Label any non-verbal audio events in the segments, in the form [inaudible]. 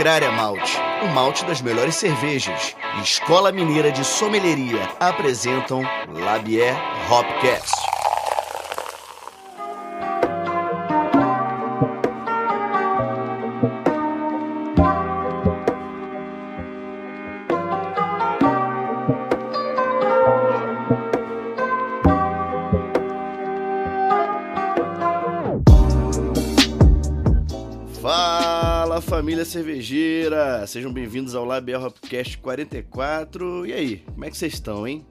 Agrária Malte, o malte das melhores cervejas. Escola Mineira de Sommelieria apresentam Labier Hopcast. Cervejeira, sejam bem-vindos ao Labier Hopcast 44. E aí, como é que vocês estão, hein?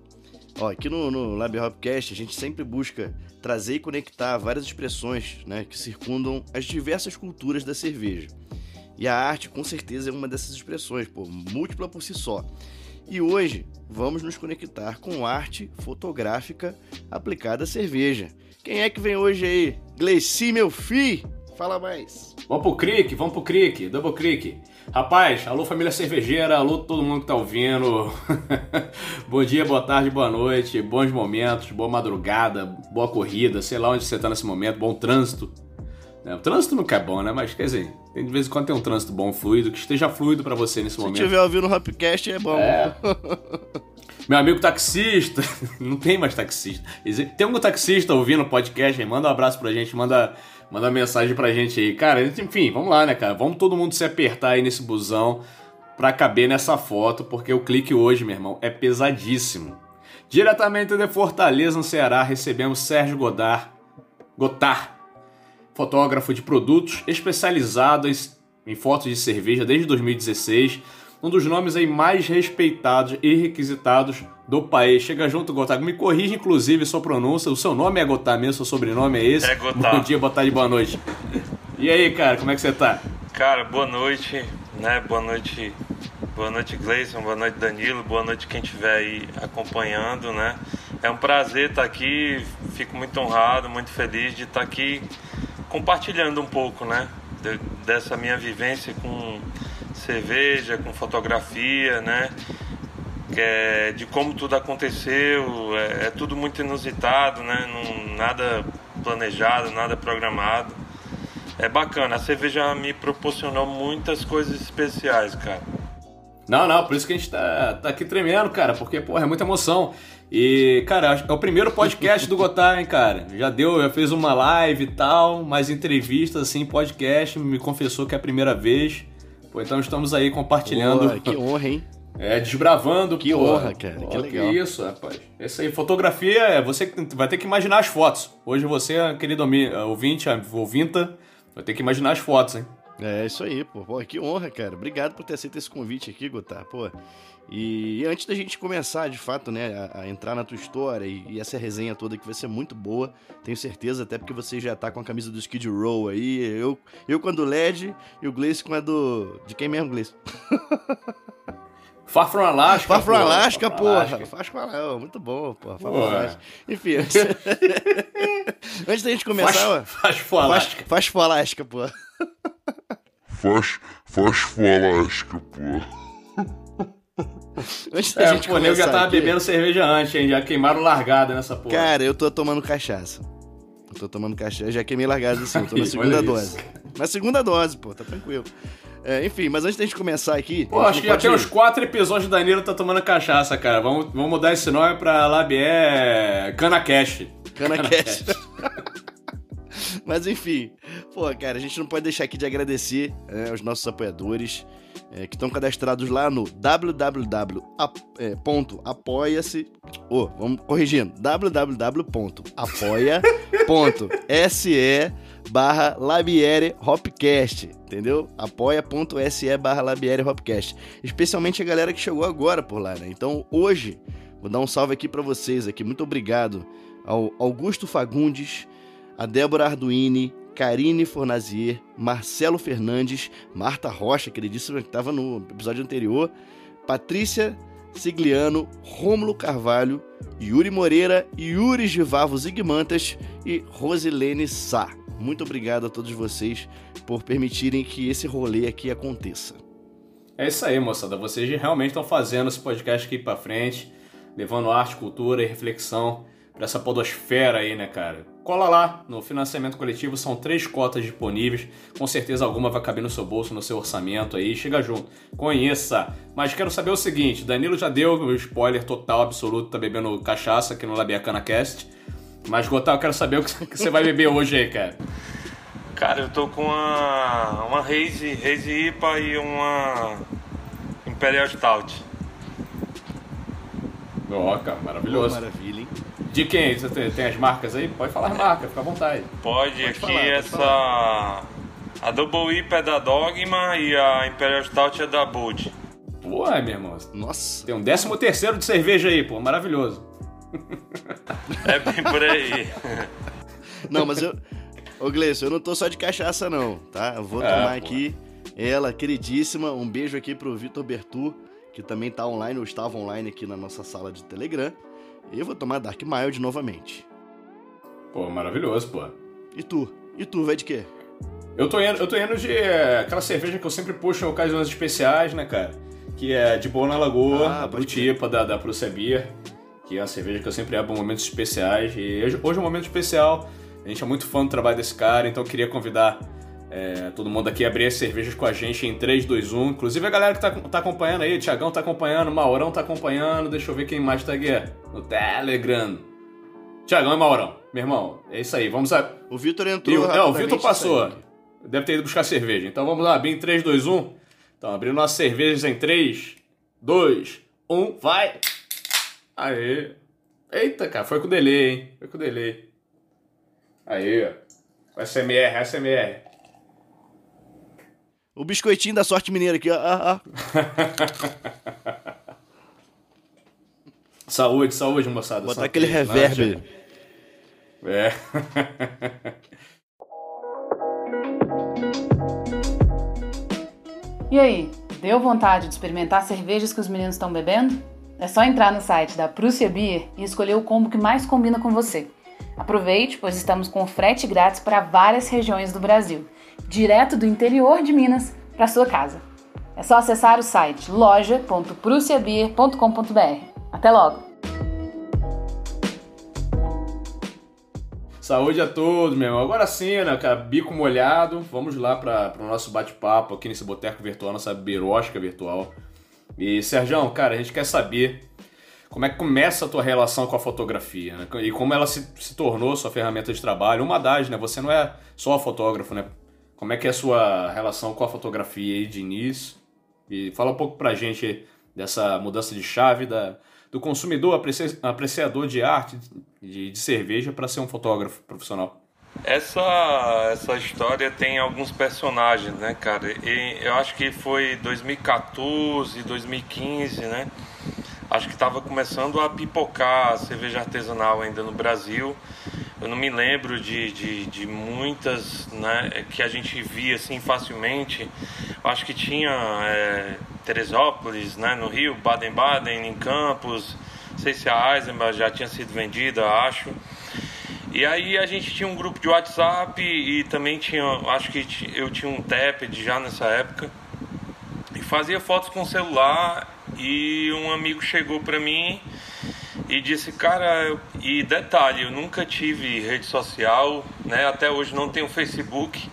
Ó, aqui no, no Labier Hopcast a gente sempre busca trazer e conectar várias expressões né, que circundam as diversas culturas da cerveja. E a arte, com certeza, é uma dessas expressões, pô, múltipla por si só. E hoje vamos nos conectar com arte fotográfica aplicada à cerveja. Quem é que vem hoje aí? Gleici, meu filho! Fala mais. Vamos pro Crick, vamos pro Crick, Double Crick. Rapaz, alô família cervejeira, alô todo mundo que tá ouvindo. [laughs] Bom dia, boa tarde, boa noite, bons momentos, boa madrugada, boa corrida, sei lá onde você tá nesse momento, bom trânsito. É, o trânsito nunca é bom, né? Mas quer dizer, tem, de vez em quando tem um trânsito bom, fluido, que esteja fluido para você nesse Se momento. Se tiver ouvindo o Hopcast é bom. É. [laughs] Meu amigo taxista, [laughs] não tem mais taxista. Tem algum taxista ouvindo o podcast aí? Manda um abraço pra gente, manda Manda uma mensagem pra gente aí. Cara, enfim, vamos lá, né, cara? Vamos todo mundo se apertar aí nesse busão pra caber nessa foto, porque o clique hoje, meu irmão, é pesadíssimo. Diretamente de Fortaleza, no Ceará, recebemos Sérgio Godard, Gotar, fotógrafo de produtos especializados em fotos de cerveja desde 2016 um dos nomes aí mais respeitados e requisitados do país. Chega junto, Gotar. Me corrija, inclusive, sua pronúncia. O seu nome é Gotar mesmo, seu sobrenome é esse. É Gotar. Bom dia, boa tarde, boa noite. E aí, cara, como é que você tá? Cara, boa noite, né? Boa noite, boa noite, Gleison, boa noite, Danilo, boa noite quem estiver aí acompanhando, né? É um prazer estar aqui, fico muito honrado, muito feliz de estar aqui compartilhando um pouco, né? De, dessa minha vivência com cerveja, com fotografia, né? É, de como tudo aconteceu, é, é, tudo muito inusitado, né? Não, nada planejado, nada programado. É bacana, a cerveja me proporcionou muitas coisas especiais, cara. Não, não, por isso que a gente tá, tá aqui tremendo, cara, porque, porra, é muita emoção. E, cara, é o primeiro podcast do Gotar, hein, cara? Já deu, já fez uma live e tal, mais entrevistas, assim, podcast, me confessou que é a primeira vez. Pô, então estamos aí compartilhando. Boa, que honra, hein? [laughs] É, desbravando. Que pô. honra, cara. Que pô, legal. Que isso, rapaz. Essa aí, fotografia, é você vai ter que imaginar as fotos. Hoje você, querido ouvinte, ouvinta, vai ter que imaginar as fotos, hein? É, isso aí, pô. pô. Que honra, cara. Obrigado por ter aceito esse convite aqui, Gotar. Pô, e antes da gente começar, de fato, né, a, a entrar na tua história e, e, essa resenha toda que vai ser muito boa, tenho certeza, até porque você já tá com a camisa do Skid Row aí, eu, eu com a do LED e o Gleice com a do... de quem mesmo, Gleice? [laughs] Far From Alaska. Far From Alaska, porra. Far From Alaska. Muito bom, porra. Far From Alaska. Enfim, [laughs] antes... da gente começar... Faz For Alaska. Faz For Alaska, porra. Faz, faz For Alaska, porra. Antes da é, gente pô, eu já tava aqui... bebendo cerveja antes, hein? Já queimaram largada nessa porra. Cara, eu tô tomando cachaça. Eu tô tomando cachaça, já queimei largada assim, tô na [laughs] segunda dose. Na segunda dose, pô, tá tranquilo. É, enfim, mas antes da gente começar aqui. Pô, acho que já tem uns quatro episódios da Danilo tá tomando cachaça, cara. Vamos, vamos mudar esse nome pra Labier Cana Cash. Cana, Cana Cash. [laughs] mas enfim, pô, cara, a gente não pode deixar aqui de agradecer é, aos nossos apoiadores é, que estão cadastrados lá no www.apoia-se. Oh, vamos corrigindo: www.apoia.se barra Labiere Hopcast, entendeu? apoia.se barra Labiere Hopcast. Especialmente a galera que chegou agora por lá, né? Então hoje, vou dar um salve aqui para vocês aqui. Muito obrigado ao Augusto Fagundes, a Débora Arduini, Karine Fornazier, Marcelo Fernandes, Marta Rocha, queridíssima, que estava no episódio anterior, Patrícia Sigliano, Rômulo Carvalho, Yuri Moreira, Yuri Givavo Zigmantas e Rosilene Sá. Muito obrigado a todos vocês por permitirem que esse rolê aqui aconteça. É isso aí, moçada. Vocês realmente estão fazendo esse podcast aqui para frente, levando arte, cultura e reflexão para essa podosfera aí, né, cara? Cola lá, no financiamento coletivo são três cotas disponíveis, com certeza alguma vai caber no seu bolso, no seu orçamento aí, chega junto, conheça. Mas quero saber o seguinte, Danilo já deu o spoiler total, absoluto, tá bebendo cachaça aqui no Labiacana Cast, mas Gotal, eu quero saber o que você vai beber hoje aí, cara. Cara, eu tô com uma, uma Haze, Haze IPA e uma Imperial Stout. Ó, oh, cara, maravilhoso. Maravilha, hein? De quem? Você tem, tem, as marcas aí? Pode falar as marcas, fica à vontade. Pode, pode aqui falar, essa. Falar. A Double IPA é da Dogma e a Imperial Stout é da Bold. Pô, meu irmão. Nossa. Tem um décimo terceiro de cerveja aí, pô. Maravilhoso. É bem por aí. Não, mas eu. Ô, Gleison, eu não tô só de cachaça, não, tá? Eu vou é, tomar pô. aqui ela, queridíssima. Um beijo aqui pro Vitor Bertu, que também tá online, ou estava online aqui na nossa sala de Telegram. E eu vou tomar Dark Mild novamente. Pô, maravilhoso, pô. E tu? E tu, vai de quê? Eu tô indo, eu tô indo de é, aquela cerveja que eu sempre puxo em ocasiões especiais, né, cara? Que é de boa na lagoa, ah, a Brutipa da, da Beer, que é a cerveja que eu sempre abro em momentos especiais. E hoje, hoje é um momento especial, a gente é muito fã do trabalho desse cara, então eu queria convidar é, todo mundo aqui abrir as cervejas com a gente em 3, 2, 1. Inclusive a galera que tá, tá acompanhando aí, o Tiagão tá acompanhando, o Maurão tá acompanhando. Deixa eu ver quem mais tá aqui. No Telegram. Tiagão e Maurão. Meu irmão, é isso aí. Vamos a... O Vitor entrou. não, o Vitor passou. Deve ter ido buscar cerveja. Então vamos lá, abrir em 3, 2, 1. Então, abrindo nossas cervejas em 3, 2, 1, vai! Aê! Eita, cara, foi com delay, hein? Foi com delay. Aí, ó. SMR, SMR. O biscoitinho da sorte mineira aqui, ó. Ah, ah. [laughs] saúde, saúde, moçada. Botar aquele reverb. É. [laughs] e aí, deu vontade de experimentar cervejas que os meninos estão bebendo? É só entrar no site da Prússia Beer e escolher o combo que mais combina com você. Aproveite, pois estamos com frete grátis para várias regiões do Brasil direto do interior de Minas para sua casa. É só acessar o site loja.prussiabeer.com.br. Até logo! Saúde a todos, meu irmão. Agora sim, né, cara? Bico molhado. Vamos lá para o nosso bate-papo aqui nesse boteco virtual, nossa berosca virtual. E, Sérgio, cara, a gente quer saber como é que começa a tua relação com a fotografia, né? E como ela se, se tornou sua ferramenta de trabalho. Uma das, né? Você não é só fotógrafo, né? Como é que é a sua relação com a fotografia aí de início? E fala um pouco pra gente dessa mudança de chave da, do consumidor apreciador de arte, de, de cerveja, para ser um fotógrafo profissional. Essa, essa história tem alguns personagens, né, cara? E eu acho que foi 2014, 2015, né? Acho que estava começando a pipocar a cerveja artesanal ainda no Brasil eu não me lembro de, de, de, muitas né, que a gente via assim facilmente. Acho que tinha é, Teresópolis, né, no Rio, Baden-Baden, em Campos. Não sei se a Eisenbach já tinha sido vendida, acho. E aí a gente tinha um grupo de WhatsApp e também tinha, acho que eu tinha um TEPD já nessa época. E fazia fotos com celular e um amigo chegou para mim e disse, cara, e detalhe, eu nunca tive rede social, né? Até hoje não tenho Facebook.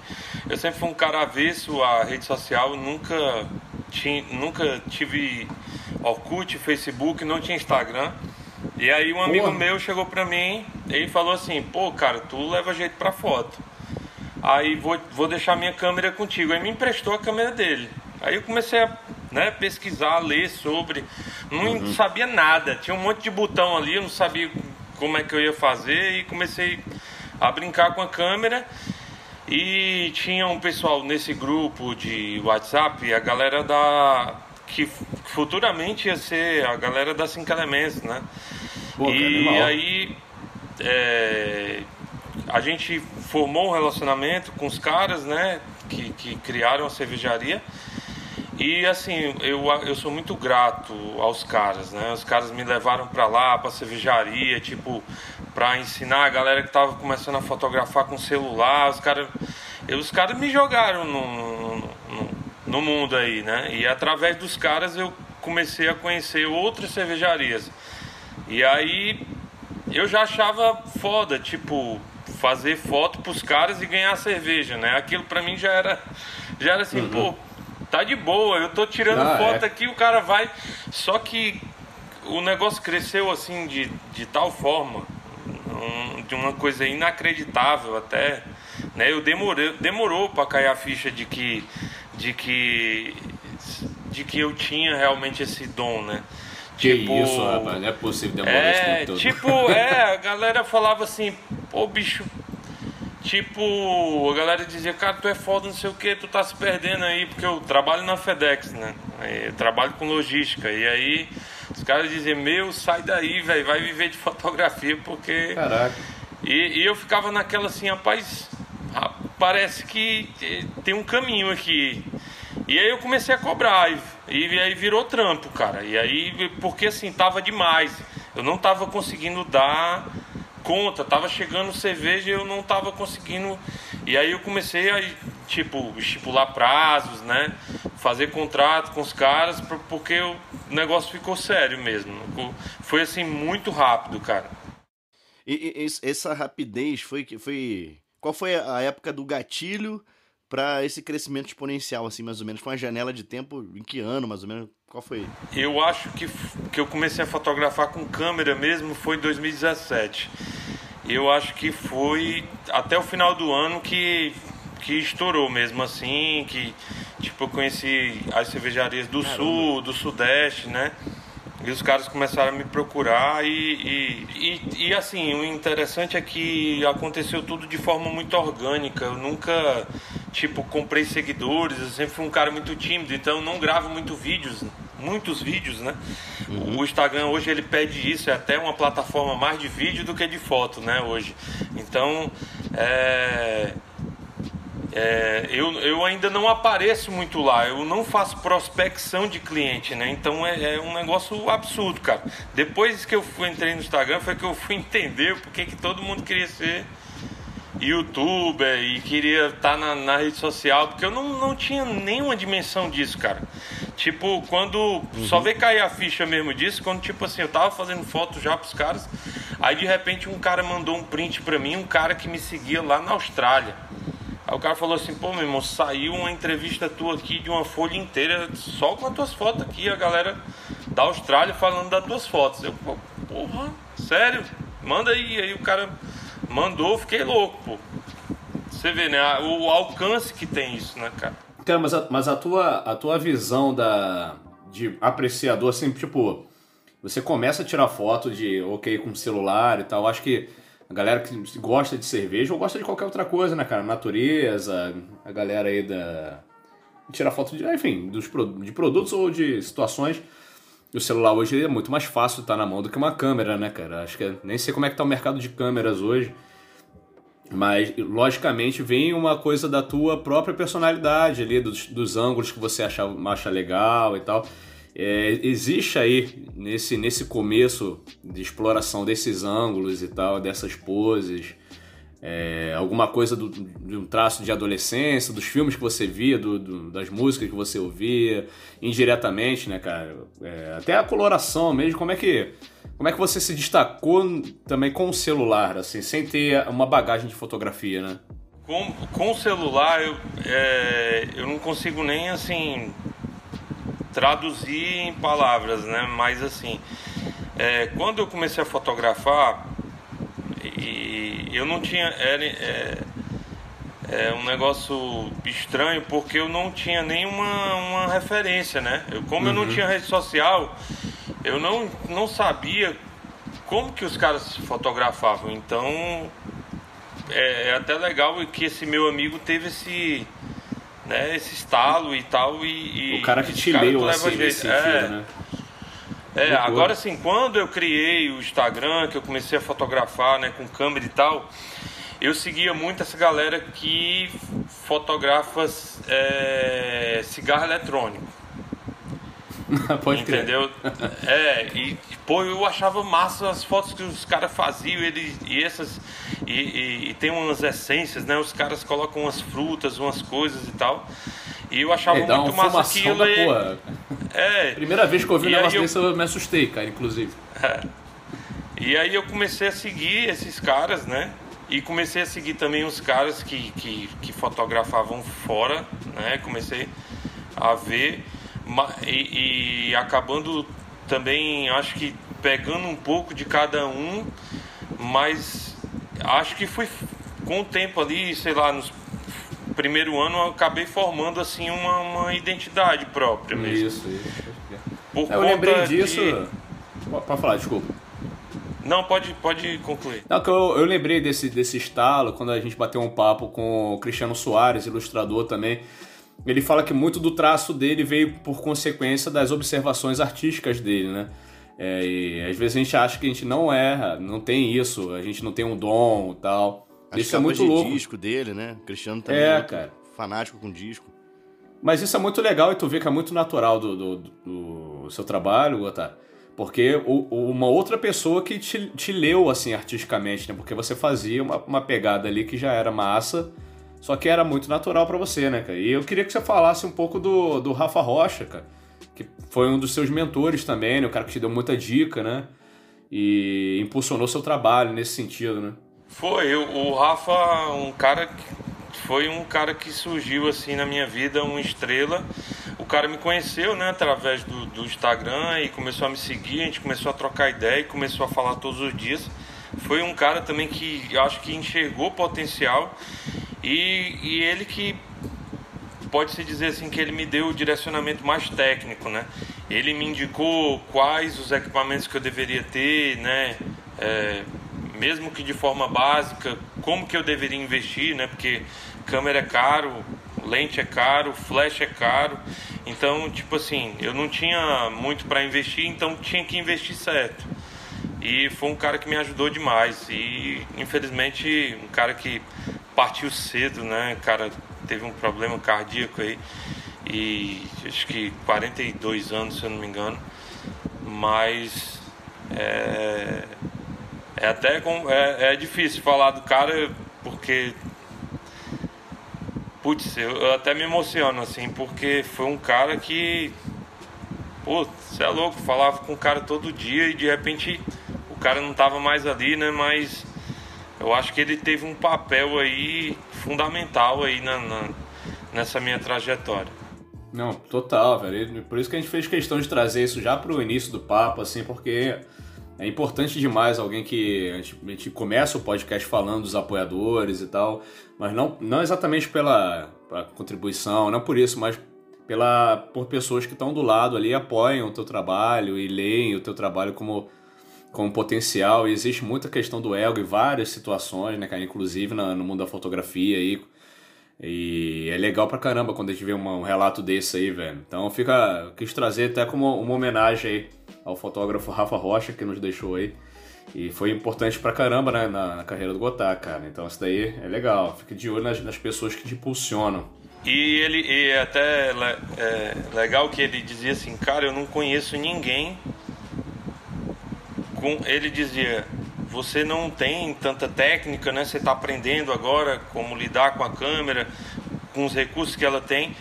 Eu sempre fui um cara avesso à rede social, nunca, tinha, nunca tive Orkut, Facebook, não tinha Instagram. E aí um amigo Porra. meu chegou pra mim e falou assim, pô, cara, tu leva jeito pra foto. Aí vou, vou deixar minha câmera contigo. Aí me emprestou a câmera dele. Aí eu comecei a né, pesquisar, ler sobre. Não uhum. sabia nada. Tinha um monte de botão ali, eu não sabia como é que eu ia fazer e comecei a brincar com a câmera. E tinha um pessoal nesse grupo de WhatsApp, a galera da. que futuramente ia ser a galera da Cinco Elementos, né? Pô, e aí é, a gente formou um relacionamento com os caras, né? Que, que criaram a cervejaria. E assim, eu, eu sou muito grato aos caras, né? Os caras me levaram para lá, pra cervejaria, tipo, para ensinar a galera que tava começando a fotografar com celular. Os caras os caras me jogaram no, no, no, mundo aí, né? E através dos caras eu comecei a conhecer outras cervejarias. E aí eu já achava foda, tipo, fazer foto pros caras e ganhar cerveja, né? Aquilo pra mim já era, já era assim, uhum. pô, tá de boa, eu tô tirando ah, foto é. aqui, o cara vai. Só que o negócio cresceu assim de, de tal forma, um, de uma coisa inacreditável até, né? Eu demorei, demorou para cair a ficha de que de que de que eu tinha realmente esse dom, né? Que tipo, isso, rapaz, não é possível demorar é, esse tempo todo. Tipo, é, a galera falava assim, pô, bicho, Tipo, a galera dizia, cara, tu é foda, não sei o que, tu tá se perdendo aí, porque eu trabalho na FedEx, né? Eu trabalho com logística. E aí os caras diziam, meu, sai daí, velho, vai viver de fotografia, porque. Caraca. E, e eu ficava naquela assim, rapaz, parece que tem um caminho aqui. E aí eu comecei a cobrar, e, e aí virou trampo, cara. E aí, porque assim, tava demais. Eu não tava conseguindo dar conta, tava chegando cerveja e eu não tava conseguindo. E aí eu comecei a, tipo, estipular prazos, né? Fazer contrato com os caras, porque o negócio ficou sério mesmo. Foi assim, muito rápido, cara. E, e essa rapidez foi que foi. Qual foi a época do gatilho para esse crescimento exponencial, assim, mais ou menos? Foi uma janela de tempo em que ano, mais ou menos? Qual foi? Eu acho que, que eu comecei a fotografar com câmera mesmo foi em 2017. Eu acho que foi até o final do ano que, que estourou mesmo assim, que tipo eu conheci as cervejarias do Caramba. sul, do sudeste, né? E os caras começaram a me procurar e, e, e, e, assim, o interessante é que aconteceu tudo de forma muito orgânica. Eu nunca, tipo, comprei seguidores, eu sempre fui um cara muito tímido, então eu não gravo muito vídeos, muitos vídeos, né? Uhum. O Instagram hoje ele pede isso, é até uma plataforma mais de vídeo do que de foto, né, hoje. Então, é, é, eu, eu ainda não apareço muito lá, eu não faço prospecção de cliente, né? Então é, é, um negócio absurdo, cara. Depois que eu fui, entrei no Instagram, foi que eu fui [laughs] entender porque que todo mundo queria ser youtuber e queria estar tá na, na, rede social, porque eu não, não tinha nenhuma dimensão disso, cara. Tipo, quando uhum. só veio cair a ficha mesmo disso, quando tipo assim, eu tava fazendo foto já pros caras, aí de repente um cara mandou um print pra mim, um cara que me seguia lá na Austrália. Aí o cara falou assim, pô, meu irmão, saiu uma entrevista tua aqui de uma folha inteira só com as tuas fotos aqui, a galera da Austrália falando das tuas fotos. Eu, porra, sério? Manda aí. Aí o cara mandou, fiquei louco, pô. Você vê, né? O alcance que tem isso, né, cara? Cara, mas a, mas a tua, a tua visão da, de apreciador, assim, tipo, você começa a tirar foto de, ok, com celular e tal, acho que a galera que gosta de cerveja ou gosta de qualquer outra coisa, né, cara? Natureza, a galera aí da. Tirar foto de, enfim, dos, de produtos ou de situações. O celular hoje é muito mais fácil estar tá na mão do que uma câmera, né, cara? Acho que nem sei como é que tá o mercado de câmeras hoje. Mas, logicamente, vem uma coisa da tua própria personalidade ali, dos, dos ângulos que você acha, acha legal e tal. É, existe aí, nesse, nesse começo de exploração desses ângulos e tal, dessas poses, é, alguma coisa do, de um traço de adolescência, dos filmes que você via, do, do, das músicas que você ouvia, indiretamente, né, cara? É, até a coloração mesmo, como é que como é que você se destacou também com o celular, assim, sem ter uma bagagem de fotografia, né? Com, com o celular, eu, é, eu não consigo nem, assim, traduzir em palavras, né? Mas assim, é, quando eu comecei a fotografar, e eu não tinha era, é, é um negócio estranho porque eu não tinha nenhuma uma referência, né? Eu, como uhum. eu não uhum. tinha rede social, eu não, não sabia como que os caras fotografavam. Então é, é até legal que esse meu amigo teve esse né, esse estalo e tal. E, o cara que te leu assim nesse sentido, é, né? É, agora sim, quando eu criei o Instagram, que eu comecei a fotografar, né, com câmera e tal, eu seguia muito essa galera que fotografa é, cigarro eletrônico. [laughs] Pode Entendeu? É, e pô, eu achava massa as fotos que os caras faziam, ele, e essas. E, e, e, tem umas essências, né? Os caras colocam umas frutas, umas coisas e tal. E eu achava é, muito massa aquilo. Da porra. É. [laughs] Primeira vez que eu vi um negócio eu... desse, eu me assustei, cara, inclusive. É. E aí eu comecei a seguir esses caras, né? E comecei a seguir também os caras que, que, que fotografavam fora, né? Comecei a ver. E, e acabando também, acho que pegando um pouco de cada um, mas acho que foi com o tempo ali, sei lá, nos primeiro ano eu acabei formando assim uma, uma identidade própria mesmo. Isso, isso. Por eu lembrei disso. De... Pode falar, desculpa. Não, pode, pode concluir. Não, que eu, eu lembrei desse, desse estalo quando a gente bateu um papo com o Cristiano Soares, ilustrador também. Ele fala que muito do traço dele veio por consequência das observações artísticas dele, né? É, e às vezes a gente acha que a gente não erra, não tem isso, a gente não tem um dom e tal. As isso é muito de louco. disco dele, né? O Cristiano também é, é cara. fanático com disco. Mas isso é muito legal e tu vê que é muito natural do, do, do seu trabalho, Gotar. Porque o, uma outra pessoa que te, te leu, assim, artisticamente, né? Porque você fazia uma, uma pegada ali que já era massa, só que era muito natural para você, né, cara? E eu queria que você falasse um pouco do, do Rafa Rocha, cara, que foi um dos seus mentores também, né? O cara que te deu muita dica, né? E impulsionou seu trabalho nesse sentido, né? Foi, o Rafa, um cara foi um cara que surgiu assim na minha vida, uma estrela. O cara me conheceu, né, através do, do Instagram e começou a me seguir, a gente começou a trocar ideia e começou a falar todos os dias. Foi um cara também que acho que enxergou potencial e, e ele que pode-se dizer assim que ele me deu o direcionamento mais técnico, né? Ele me indicou quais os equipamentos que eu deveria ter, né? É, mesmo que de forma básica, como que eu deveria investir, né? Porque câmera é caro, lente é caro, flash é caro. Então, tipo assim, eu não tinha muito para investir, então tinha que investir certo. E foi um cara que me ajudou demais. E infelizmente, um cara que partiu cedo, né? Cara teve um problema cardíaco aí. E acho que 42 anos, se eu não me engano. Mas é, é até com, é, é difícil falar do cara porque. Putz, eu, eu até me emociono assim, porque foi um cara que. Pô, você é louco, falava com o cara todo dia e de repente o cara não tava mais ali, né? Mas eu acho que ele teve um papel aí fundamental aí na, na nessa minha trajetória. Não, total, velho. Por isso que a gente fez questão de trazer isso já pro início do papo, assim, porque é importante demais alguém que a gente, a gente, começa o podcast falando dos apoiadores e tal, mas não, não exatamente pela, pela contribuição, não por isso, mas pela, por pessoas que estão do lado ali, apoiam o teu trabalho e leem o teu trabalho como, como potencial. E existe muita questão do ego em várias situações, né, cara? Inclusive na, no mundo da fotografia aí. E é legal pra caramba quando a gente vê uma, um relato desse aí, velho. Então fica. Quis trazer até como uma homenagem aí ao fotógrafo Rafa Rocha, que nos deixou aí. E foi importante pra caramba né, na, na, carreira do Gotar, cara. Então isso daí é legal. Fica de olho nas, nas pessoas que te impulsionam. E ele e é até é, legal que ele dizia assim, cara, eu não conheço ninguém. Com, ele dizia, você não tem tanta técnica, né? Você está aprendendo agora como lidar com a câmera, com os recursos que ela tem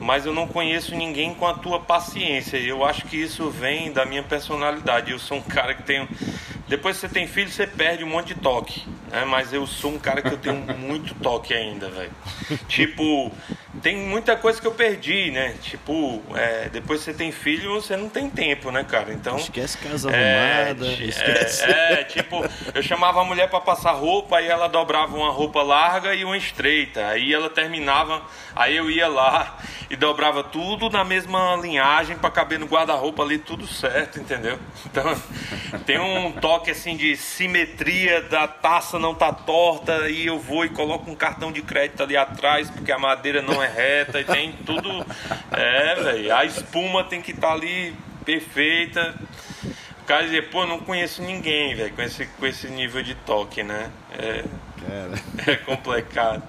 mas eu não conheço ninguém com a tua paciência. Eu acho que isso vem da minha personalidade. Eu sou um [laughs] cara que tenho. Depois que você tem filho, você perde um monte de toque. Né? Mas eu sou um cara que eu tenho [laughs] muito toque ainda, velho. Tipo, tem muita coisa que eu perdi, né? Tipo, é, depois que você tem filho, você não tem tempo, né, cara? Então. Esquece casa é, arrumada. É, esquece. É, é, tipo, eu chamava a mulher para passar roupa, aí ela dobrava uma roupa larga e uma estreita. Aí ela terminava, aí eu ia lá e dobrava tudo na mesma linhagem para caber no guarda-roupa ali, tudo certo, entendeu? Então, tem um toque assim de simetria da taça não tá torta e eu vou e coloco um cartão de crédito ali atrás porque a madeira não é reta e tem tudo. É, velho. A espuma tem que estar tá ali perfeita. O cara dizia, pô, não conheço ninguém, velho, com esse, com esse nível de toque, né? É, Cara, [laughs] é complicado.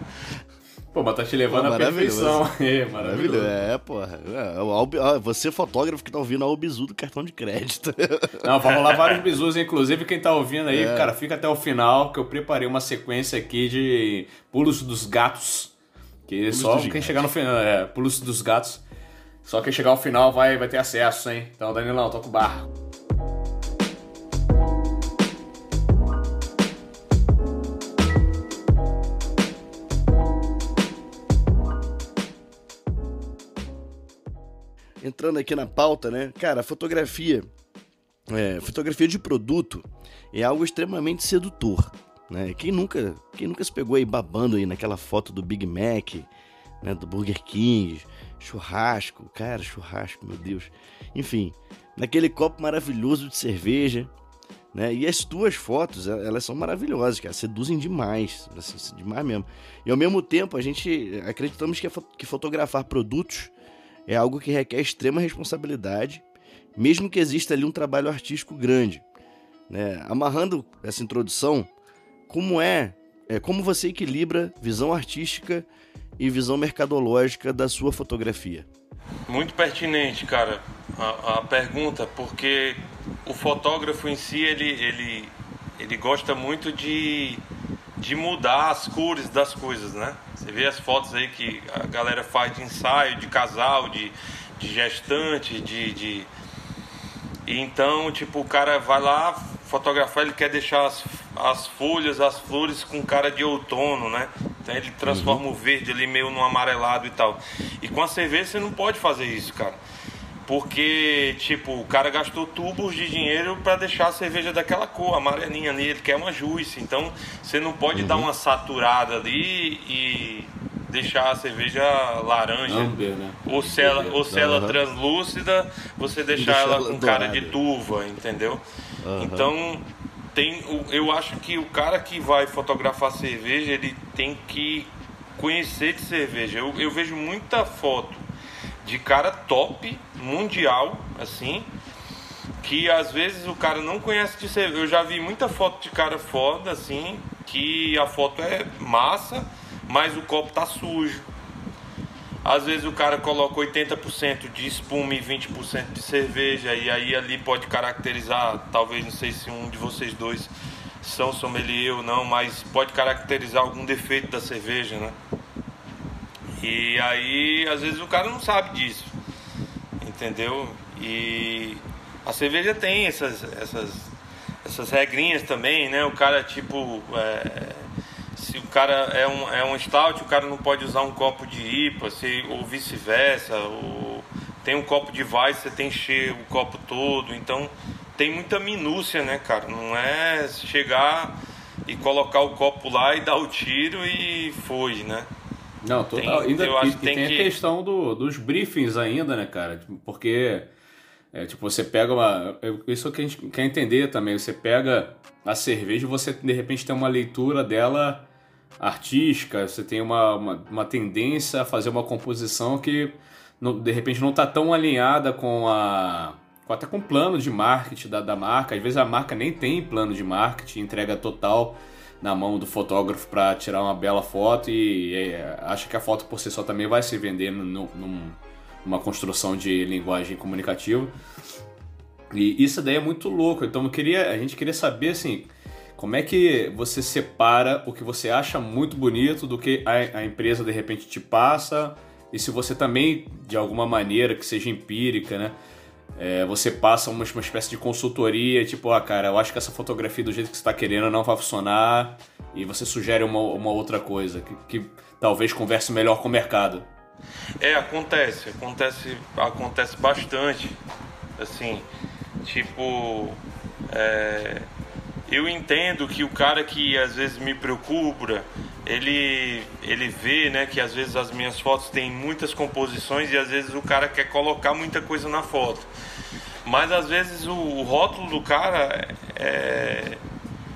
Pô, mas tá te levando Pô, à perfeição. [laughs] É, maravilhoso. É, porra. É, você, fotógrafo que tá ouvindo, é o bizu do cartão de crédito. [laughs] Não, vai rolar vários bisus, inclusive quem tá ouvindo aí, É. cara, fica até o final, que eu preparei uma sequência aqui de pulos dos gatos. Que Pulos só quem gatos. chegar no final, é, pulos dos gatos. Só quem chegar ao final vai, vai ter acesso, hein? Então, Danilão, toca o barco. Entrando aqui na pauta, né? Cara, fotografia, é, fotografia de produto é algo extremamente sedutor, né? Quem nunca, quem nunca se pegou aí babando aí naquela foto do Big Mac, né? Do Burger King, churrasco, cara, churrasco, meu Deus. Enfim, naquele copo maravilhoso de cerveja, né? E as tuas fotos, el- elas são maravilhosas, cara, seduzem demais, assim, demais mesmo. E ao mesmo tempo, a gente acreditamos que, que fotografar produtos é algo que requer extrema responsabilidade, mesmo que exista ali um trabalho artístico grande. né? Amarrando essa introdução, como é, é como você equilibra visão artística e visão mercadológica da sua fotografia? Muito pertinente, cara, a, a pergunta, porque o fotógrafo em si, ele, ele, ele gosta muito de, de mudar as cores das coisas, né? Você vê as fotos aí que a galera faz de ensaio, de casal, de, de gestante, de, de... E então, tipo, o cara vai lá fotografar, ele quer deixar as, as folhas, as flores com cara de outono, né? Então ele transforma o verde ali meio no amarelado e tal. E com a cerveja você não pode fazer isso, cara. Porque, tipo, o cara gastou tubos de dinheiro para deixar a cerveja daquela cor, amarelinha ali, ele quer uma juice. Então, você não pode dar uma saturada ali e deixar a cerveja laranja. Amber, né? Ou se ela, ou se ela Aham. translúcida, você deixar Deixar ela com cara de tuva, entendeu? Aham. Então, tem, eu acho que o cara que vai fotografar cerveja, ele tem que conhecer de cerveja. Eu, eu vejo muita foto de cara top, mundial, assim, que às vezes o cara não conhece de cerveja. Eu já vi muita foto de cara foda, assim, que a foto é massa, mas o copo tá sujo. Às vezes o cara coloca 80% de espuma e 20% de cerveja, e aí ali pode caracterizar, talvez não sei se um de vocês dois são sommelier ou não, mas pode caracterizar algum defeito da cerveja, né? E aí, às vezes o cara não sabe disso, entendeu? E a cerveja tem essas, essas, essas regrinhas também, né? O cara, tipo, é, se o cara é um, é um stout, o cara não pode usar um copo de IPA, se, ou vice-versa. Tem um copo de Weiss, você tem que encher o copo todo. Então, tem muita minúcia, né, cara? Não é chegar e colocar o copo lá e dar o tiro e foi, né? Não, total. Tem- ainda, eu acho e, que tem tem que- a questão do, dos briefings ainda, né, cara? Tipo, Porque, é, tipo, você pega uma... é, Isso que a gente quer entender também. Você pega a cerveja e você, de repente, tem uma leitura dela artística, você tem uma, uma, uma tendência a fazer uma composição que, não- de repente, não está tão alinhada com a... com- Até com o plano de marketing da, da marca. Às vezes a marca nem tem plano de marketing, entrega total na mão do fotógrafo para tirar uma bela foto e, é, acha que a foto por si só também vai se vender num- numa construção de linguagem comunicativa. E isso daí é muito louco. Então queria, a gente queria saber assim, como é que você separa o que você acha muito bonito do que a, a empresa de repente te passa e se você também de alguma maneira que seja empírica, né? É, você passa uma, uma espécie de consultoria, tipo, ah, cara, eu acho que essa fotografia do jeito que você está querendo não vai funcionar, e você sugere uma, uma outra coisa que, que talvez converse melhor com o mercado. É, acontece, acontece, acontece bastante. Assim, tipo, é, eu entendo que o cara que às vezes me preocupa, ele, ele vê, né, que às vezes as minhas fotos têm muitas composições e às vezes o cara quer colocar muita coisa na foto. Mas às vezes o, o rótulo do cara é,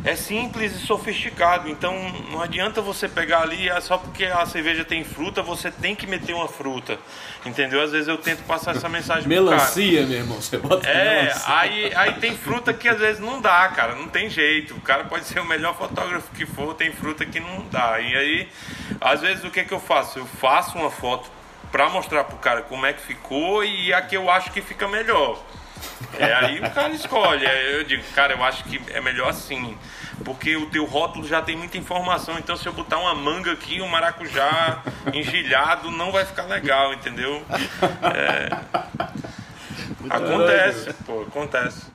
é simples e sofisticado. Então não adianta você pegar ali é só porque a cerveja tem fruta, você tem que meter uma fruta. Entendeu? Às vezes eu tento passar essa mensagem Melancia, meu irmão. Você bota É, melancia. aí, aí tem fruta que às vezes não dá, cara. Não tem jeito. O cara pode ser o melhor fotógrafo que for, tem fruta que não dá. E aí, às vezes o que, que eu faço? Eu faço uma foto pra mostrar pro cara como é que ficou e a que eu acho que fica melhor. É aí o cara escolhe. Aí Eu digo, cara, eu acho que é melhor assim. Porque o teu rótulo já tem muita informação. Então, se eu botar uma manga aqui, um maracujá engilhado, não vai ficar legal, entendeu? É, acontece, pô, acontece.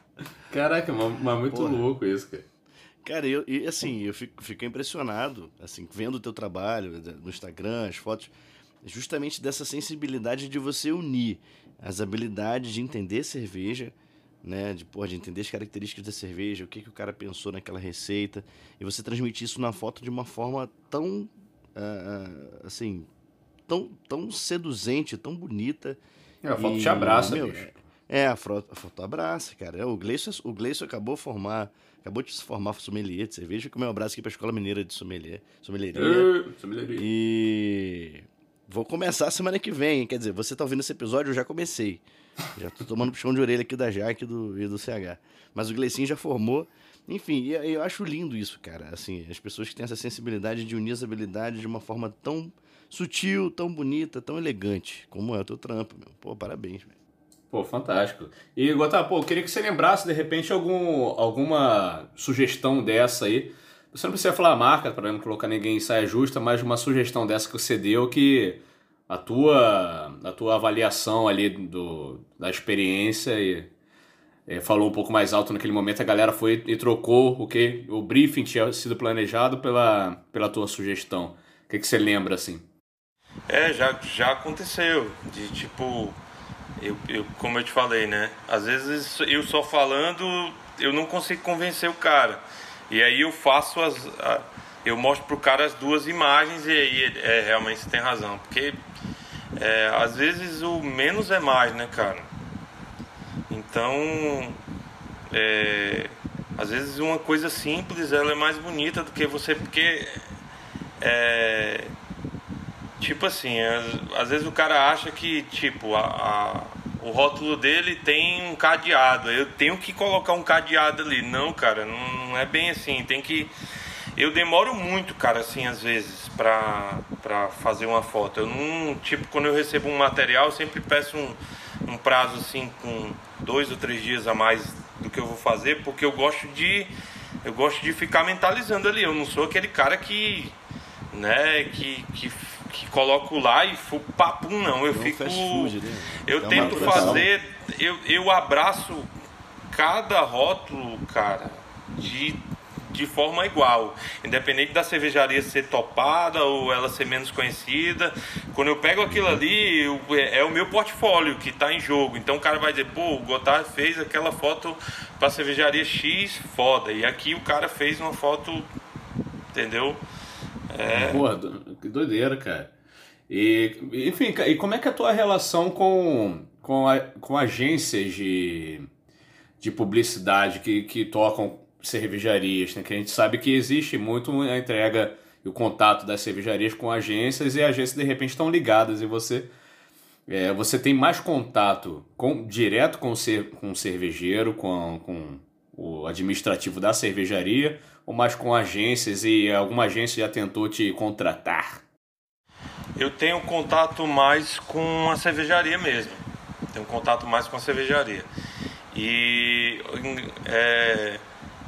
Caraca, mas, muito Porra. louco isso, cara. Cara, eu, e assim, eu fico, fico impressionado, assim, vendo o teu trabalho no Instagram, as fotos, justamente dessa sensibilidade de você unir as habilidades de entender cerveja, né, de, porra, de entender as características da cerveja, o que, que o cara pensou naquela receita, e você transmitir isso na foto de uma forma tão, ah, assim, tão, tão seduzente, tão bonita. É, a foto E, te abraça, meu, bicho. É, a foto, a foto abraça, cara. É, O Gleison, o Gleison acabou de formar, acabou de se formar sommelier de cerveja, com o meu abraço aqui pra Escola Mineira de Sommelier, sommelieria. Ê, sommelier. E vou começar semana que vem, quer dizer, você tá ouvindo esse episódio, eu já comecei. Já tô tomando puxão de orelha aqui da Jaque e do, e do CH. Mas o Gleicinho já formou. Enfim, eu acho lindo isso, cara. Assim, as pessoas que têm essa sensibilidade de unir as habilidades de uma forma tão sutil, tão bonita, tão elegante, como é o teu trampo, meu. Pô, parabéns, velho. Pô, fantástico. E, Gotá, pô, eu queria que você lembrasse, de repente, algum, alguma sugestão dessa aí. Você não precisa falar a marca para não colocar ninguém em saia justa, mas uma sugestão dessa que você deu que a tua, a tua avaliação ali do, da experiência e é, falou um pouco mais alto naquele momento, a galera foi e trocou o que o briefing tinha sido planejado pela, pela tua sugestão. O que, que você lembra, assim? É, já, já aconteceu. De tipo, eu, eu, como eu te falei, né? Às vezes eu só falando, eu não consigo convencer o cara. E aí eu faço as. a- eu mostro pro cara as duas imagens e aí é, realmente você tem razão. Porque é, às vezes o menos é mais, né, cara? Então. É, às vezes uma coisa simples ela é mais bonita do que você. Porque. É, Tipo assim, às, às vezes o cara acha que, tipo, a, a- o rótulo dele tem um cadeado. Eu tenho que colocar um cadeado ali. Não, cara, não, não é bem assim. Tem que. Eu demoro muito, cara, assim, às vezes, pra, pra fazer uma foto. Eu não. Tipo, quando eu recebo um material, eu sempre peço um, um prazo, assim, com dois ou três dias a mais do que eu vou fazer, porque eu gosto de. Eu gosto de ficar mentalizando ali. Eu não sou aquele cara que né, que, que, que coloco lá e fu- papum, não. Eu Não fico. né? Eu É tento fazer. Eu, eu abraço cada rótulo, cara, de, de forma igual. Independente da cervejaria ser topada ou ela ser menos conhecida. Quando eu pego aquilo ali, eu- é, é o meu portfólio que está em jogo. Então o cara vai dizer, pô, o Gotard fez aquela foto para cervejaria X, foda. E aqui o cara fez uma foto, entendeu? É. Do- que doideira, cara. E, enfim, e como é que é a tua relação com, com, a- com agências de, de publicidade que, que tocam cervejarias, né? Que a gente sabe que existe muito a entrega e o contato das cervejarias com agências e agências de repente estão ligadas e você é, você tem mais contato com, direto com o, cer, com o cervejeiro, com, com o administrativo da cervejaria, ou mais com agências e alguma agência já tentou te contratar? Eu tenho contato mais com a cervejaria mesmo. Tenho contato mais com a cervejaria. E é,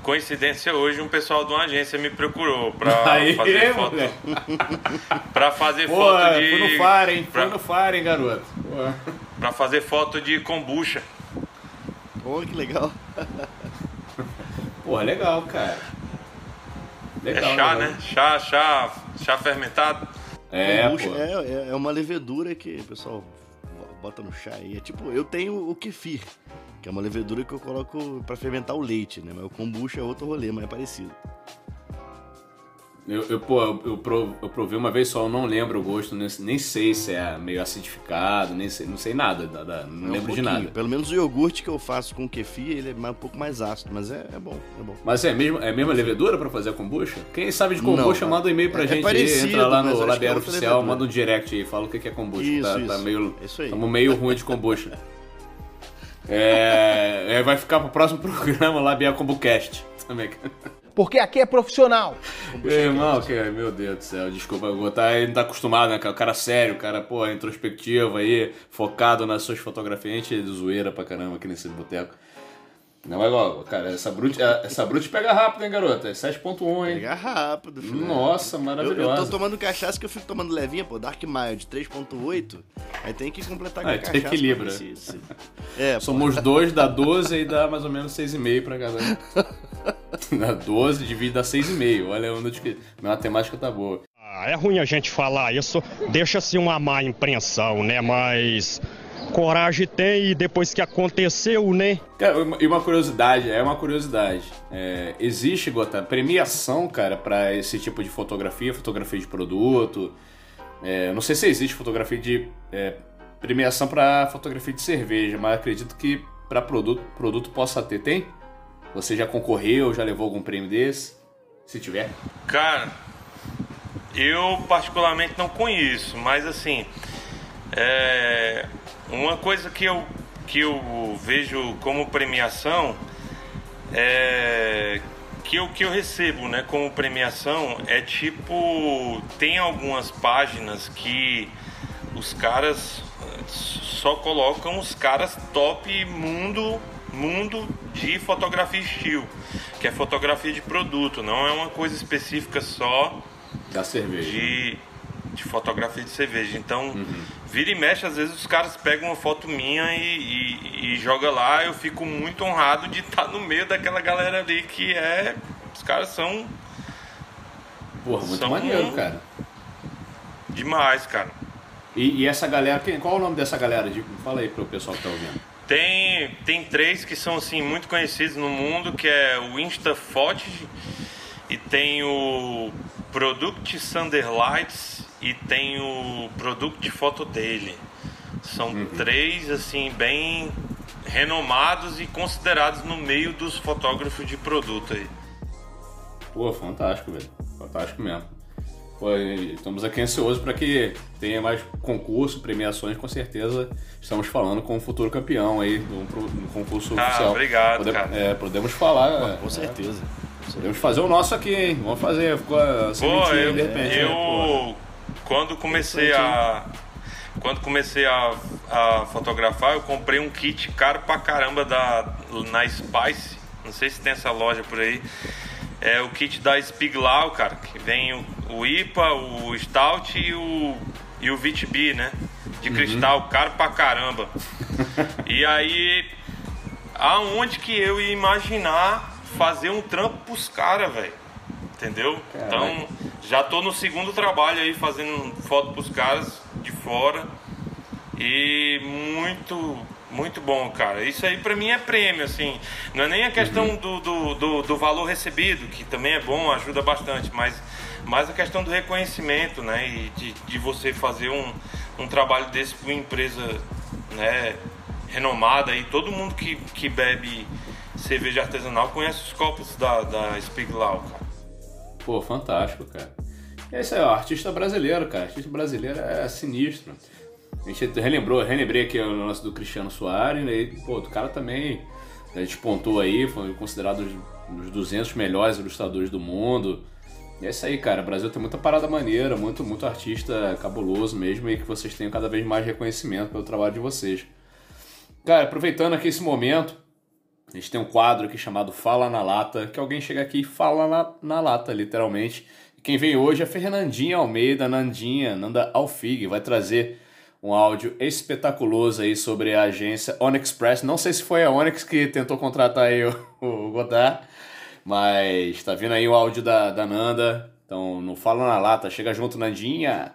coincidência hoje um pessoal de uma agência me procurou para [laughs] fazer foto, moleque. [laughs] para fazer Pô, foto de fui no FAR, hein? Fui pra- no FAR, hein, garoto? Para fazer foto de kombucha. Pô, que legal. Porra, legal, cara. É Legal, chá, legal. né? Chá, chá, chá fermentado. É, Kombucha pô. é, é, é uma levedura que o pessoal bota no chá aí. É tipo, eu tenho o kefir, que é uma levedura que eu coloco pra fermentar o leite, né? Mas o kombucha é outro rolê, mas é parecido. Eu, eu, pô, eu, eu, prov, eu provei uma vez só, eu não lembro o gosto, nem, nem sei se é meio acidificado, nem sei, não sei nada, nada não é lembro de nada. Pelo menos o iogurte que eu faço com kefir, ele é um pouco mais ácido, mas é, é bom, é bom. Mas é mesmo, é a mesma levedura pra fazer a kombucha? Quem sabe de kombucha, não, manda um e-mail pra é, gente é parecido, aí, entra lá no Labiero Oficial, manda um direct aí, fala o que é kombucha. Isso, tá, isso. tá meio, isso aí. Tamo meio ruim de kombucha. [laughs] é, é, vai ficar pro próximo [laughs] programa Labiero Kombucast também porque aqui é profissional. É, irmão, que, meu Deus do céu, desculpa, o tá, ele não tá acostumado, né? O cara sério, o cara, pô, introspectivo aí, focado nas suas fotografias, a gente é de zoeira pra caramba aqui nesse boteco. Não é igual, cara, essa Brute, essa Brute pega rápido, hein, garota? É 7.1, hein? Pega rápido, filho. Nossa, maravilhoso. Eu, eu, tô tomando cachaça que eu fico tomando levinha, pô, Dark Mild 3.8, aí tem que completar com a cachaça. equilibra. É, Somos pô. dois, dá 12 e dá mais ou menos 6,5 pra cada. [laughs] dá 12, divide dá 6,5. Olha onde que... Minha matemática tá boa. Ah, é ruim a gente falar isso, deixa-se uma má impressão, né? Mas coragem tem e depois que aconteceu, né? Cara, e uma curiosidade, é uma curiosidade. É, existe, Gota, premiação, cara, para esse tipo de fotografia, fotografia de produto. É, não sei se existe fotografia de. É, premiação para fotografia de cerveja, mas acredito que para produto, produto possa ter. Tem? Você já concorreu, já levou algum prêmio desse? Se tiver. Cara, eu particularmente não conheço, mas assim. É, uma coisa que eu, que eu vejo como premiação é que o que eu recebo, né, como premiação é tipo tem algumas páginas que os caras só colocam os caras top mundo mundo de fotografia estilo, que é fotografia de produto, não é uma coisa específica só da cerveja. De de fotografia de cerveja. Então, uhum. Vira e mexe, às vezes os caras pegam uma foto minha e, e, e joga lá. Eu fico muito honrado de [laughs] estar no meio daquela galera ali que é. Os caras são. Porra, muito são maneiro, cara. Demais, cara. E, e, essa galera, quem, qual é o nome dessa galera? Fala aí pro pessoal que tá ouvindo. Tem, tem três que são assim muito conhecidos no mundo, que é o InstaFotos e tem o Product Sunderlights e tem o produto de foto dele. São uhum. três, assim, bem renomados e considerados no meio dos fotógrafos de produto aí. Pô, fantástico, velho. Fantástico mesmo. Pô, estamos aqui ansiosos para que tenha mais concurso, premiações, com certeza estamos falando com o futuro campeão aí do, do concurso ah, oficial. Obrigado, Podemos, cara. É, podemos falar. Pô, é, com certeza. É, podemos fazer o nosso aqui, hein? Vamos fazer. Ficou a Pô, eu, de repente. Eu, né? Quando comecei a quando comecei a, a fotografar, eu comprei um kit caro pra caramba da na Spice. Não sei se tem essa loja por aí. É o kit da Spiglau, cara, que vem o, o IPA, o Stout e o e o VTB, né? De uhum. cristal, caro pra caramba. [laughs] e aí aonde que eu ia imaginar fazer um trampo pros caras, velho? Entendeu? Então, já tô no segundo trabalho aí fazendo foto pros caras de fora. E muito, muito bom, cara. Isso aí pra mim é prêmio, assim. Não é nem a questão uhum. do, do, do, do, valor recebido, que também é bom, ajuda bastante, mas, mas a questão do reconhecimento, né? E de, de você fazer um, um trabalho desse pra uma empresa né, renomada. E todo mundo que, que bebe cerveja artesanal conhece os copos da, da Spiglau, cara. Pô, fantástico, cara. É isso aí, ó, artista brasileiro, cara. Artista brasileiro é sinistro. A gente relembrou, relembrei aqui o lance do Cristiano Soares, né? E, pô, o cara também a gente pontou aí, foi considerado um dos 200 melhores ilustradores do mundo. E é isso aí, cara. O Brasil tem muita parada maneira, muito, muito artista cabuloso mesmo e que vocês tenham cada vez mais reconhecimento pelo trabalho de vocês. Cara, aproveitando aqui esse momento, a gente tem um quadro aqui chamado Fala na Lata, que alguém chega aqui e fala na, na lata, literalmente. Quem vem hoje é Fernandinha Almeida, Nandinha, Nanda Alfig, vai trazer um áudio espetaculoso aí sobre a agência Onexpress. Não sei se foi a Onyx que tentou contratar aí o, o Godard, mas tá vindo aí o áudio da, da Nanda. Então, não fala na lata, chega junto, Nandinha.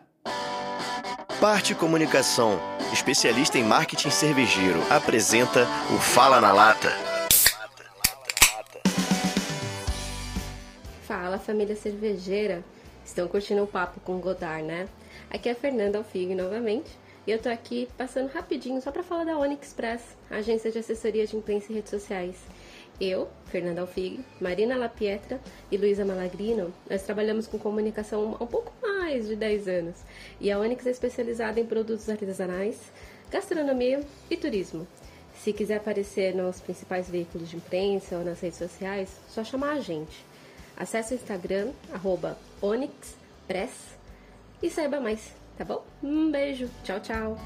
Parte Comunicação, especialista em marketing cervejeiro, apresenta o Fala na Lata. Família cervejeira! Estão curtindo o papo com Godard, né? Aqui é a Fernanda Alfig novamente. E eu tô aqui passando rapidinho só para falar da Onyx Express, agência de assessoria de imprensa e redes sociais. Eu, Fernanda Alfig, Marina Lapietra e Luísa Malagrino, nós trabalhamos com comunicação há um pouco mais de 10 anos. E a Onyx é especializada em produtos artesanais, gastronomia e turismo. Se quiser aparecer nos principais veículos de imprensa ou nas redes sociais, só chamar a gente. Acesse o Instagram, arroba OnyxPress e saiba mais, tá bom? Um beijo, tchau, tchau!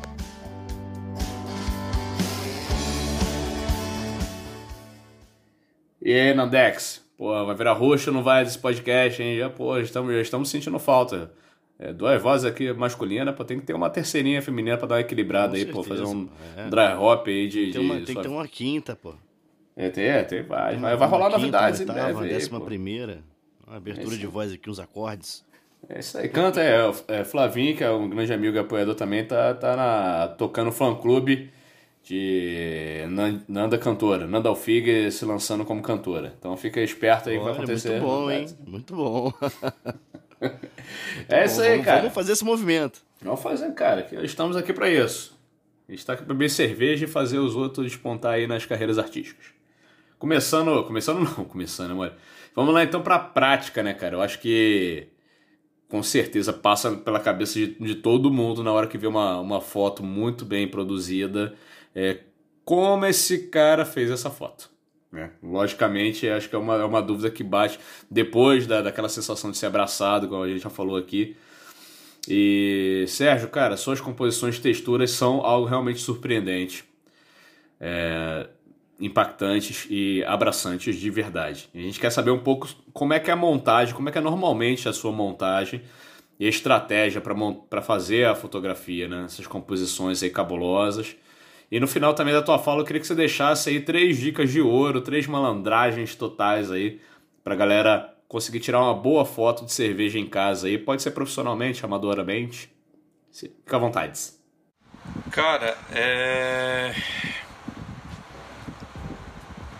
E aí, Nandex? Pô, vai virar roxo não vai desse podcast, hein? Já, pô, já estamos, já estamos sentindo falta. É, duas vozes aqui masculinas, pô, tem que ter uma terceirinha feminina pra dar uma equilibrada Com aí, certeza, pô, fazer um é. dry hop aí de. Tem, uma- de tem que ter uma quinta, pô. É, tem, é, tem, vai. Vai, vai rolar novidades em oitava, breve. uma aí, décima pô. primeira. Uma abertura É de voz aqui, uns acordes. É isso aí. Canta, é, é Flavinho, que é um grande amigo e apoiador também, tá, tá na, tocando fã clube de Nan- Nanda Cantora. Nanda Alfig se lançando como cantora. Então fica esperto aí que vai Olha, acontecer. muito bom, hein? Muito bom. [laughs] É isso aí, vamos, cara. Vamos fazer esse movimento. Vamos fazer, cara. que Estamos aqui pra isso. A gente tá aqui pra beber cerveja e fazer os outros despontar aí nas carreiras artísticas. Começando. Começando não, [laughs] começando, amor. Vamos lá então pra prática, né, cara? Eu acho que com certeza passa pela cabeça de, de todo mundo na hora que vê uma, uma foto muito bem produzida. É, como esse cara fez essa foto. né? Logicamente, acho que é uma, é uma dúvida que bate depois da, daquela sensação de ser abraçado, como a gente já falou aqui. E, Sérgio, cara, suas composições de texturas são algo realmente surpreendente, é, impactantes e abraçantes de verdade. A gente quer saber um pouco como é que é a montagem, como é que é normalmente a sua montagem e a estratégia para fazer a fotografia, né? Essas composições aí cabulosas. E no final também da tua fala, eu queria que você deixasse aí três dicas de ouro, três malandragens totais aí pra galera conseguir tirar uma boa foto de cerveja em casa aí. Pode ser profissionalmente, amadoramente. Fica à vontade. Cara, é.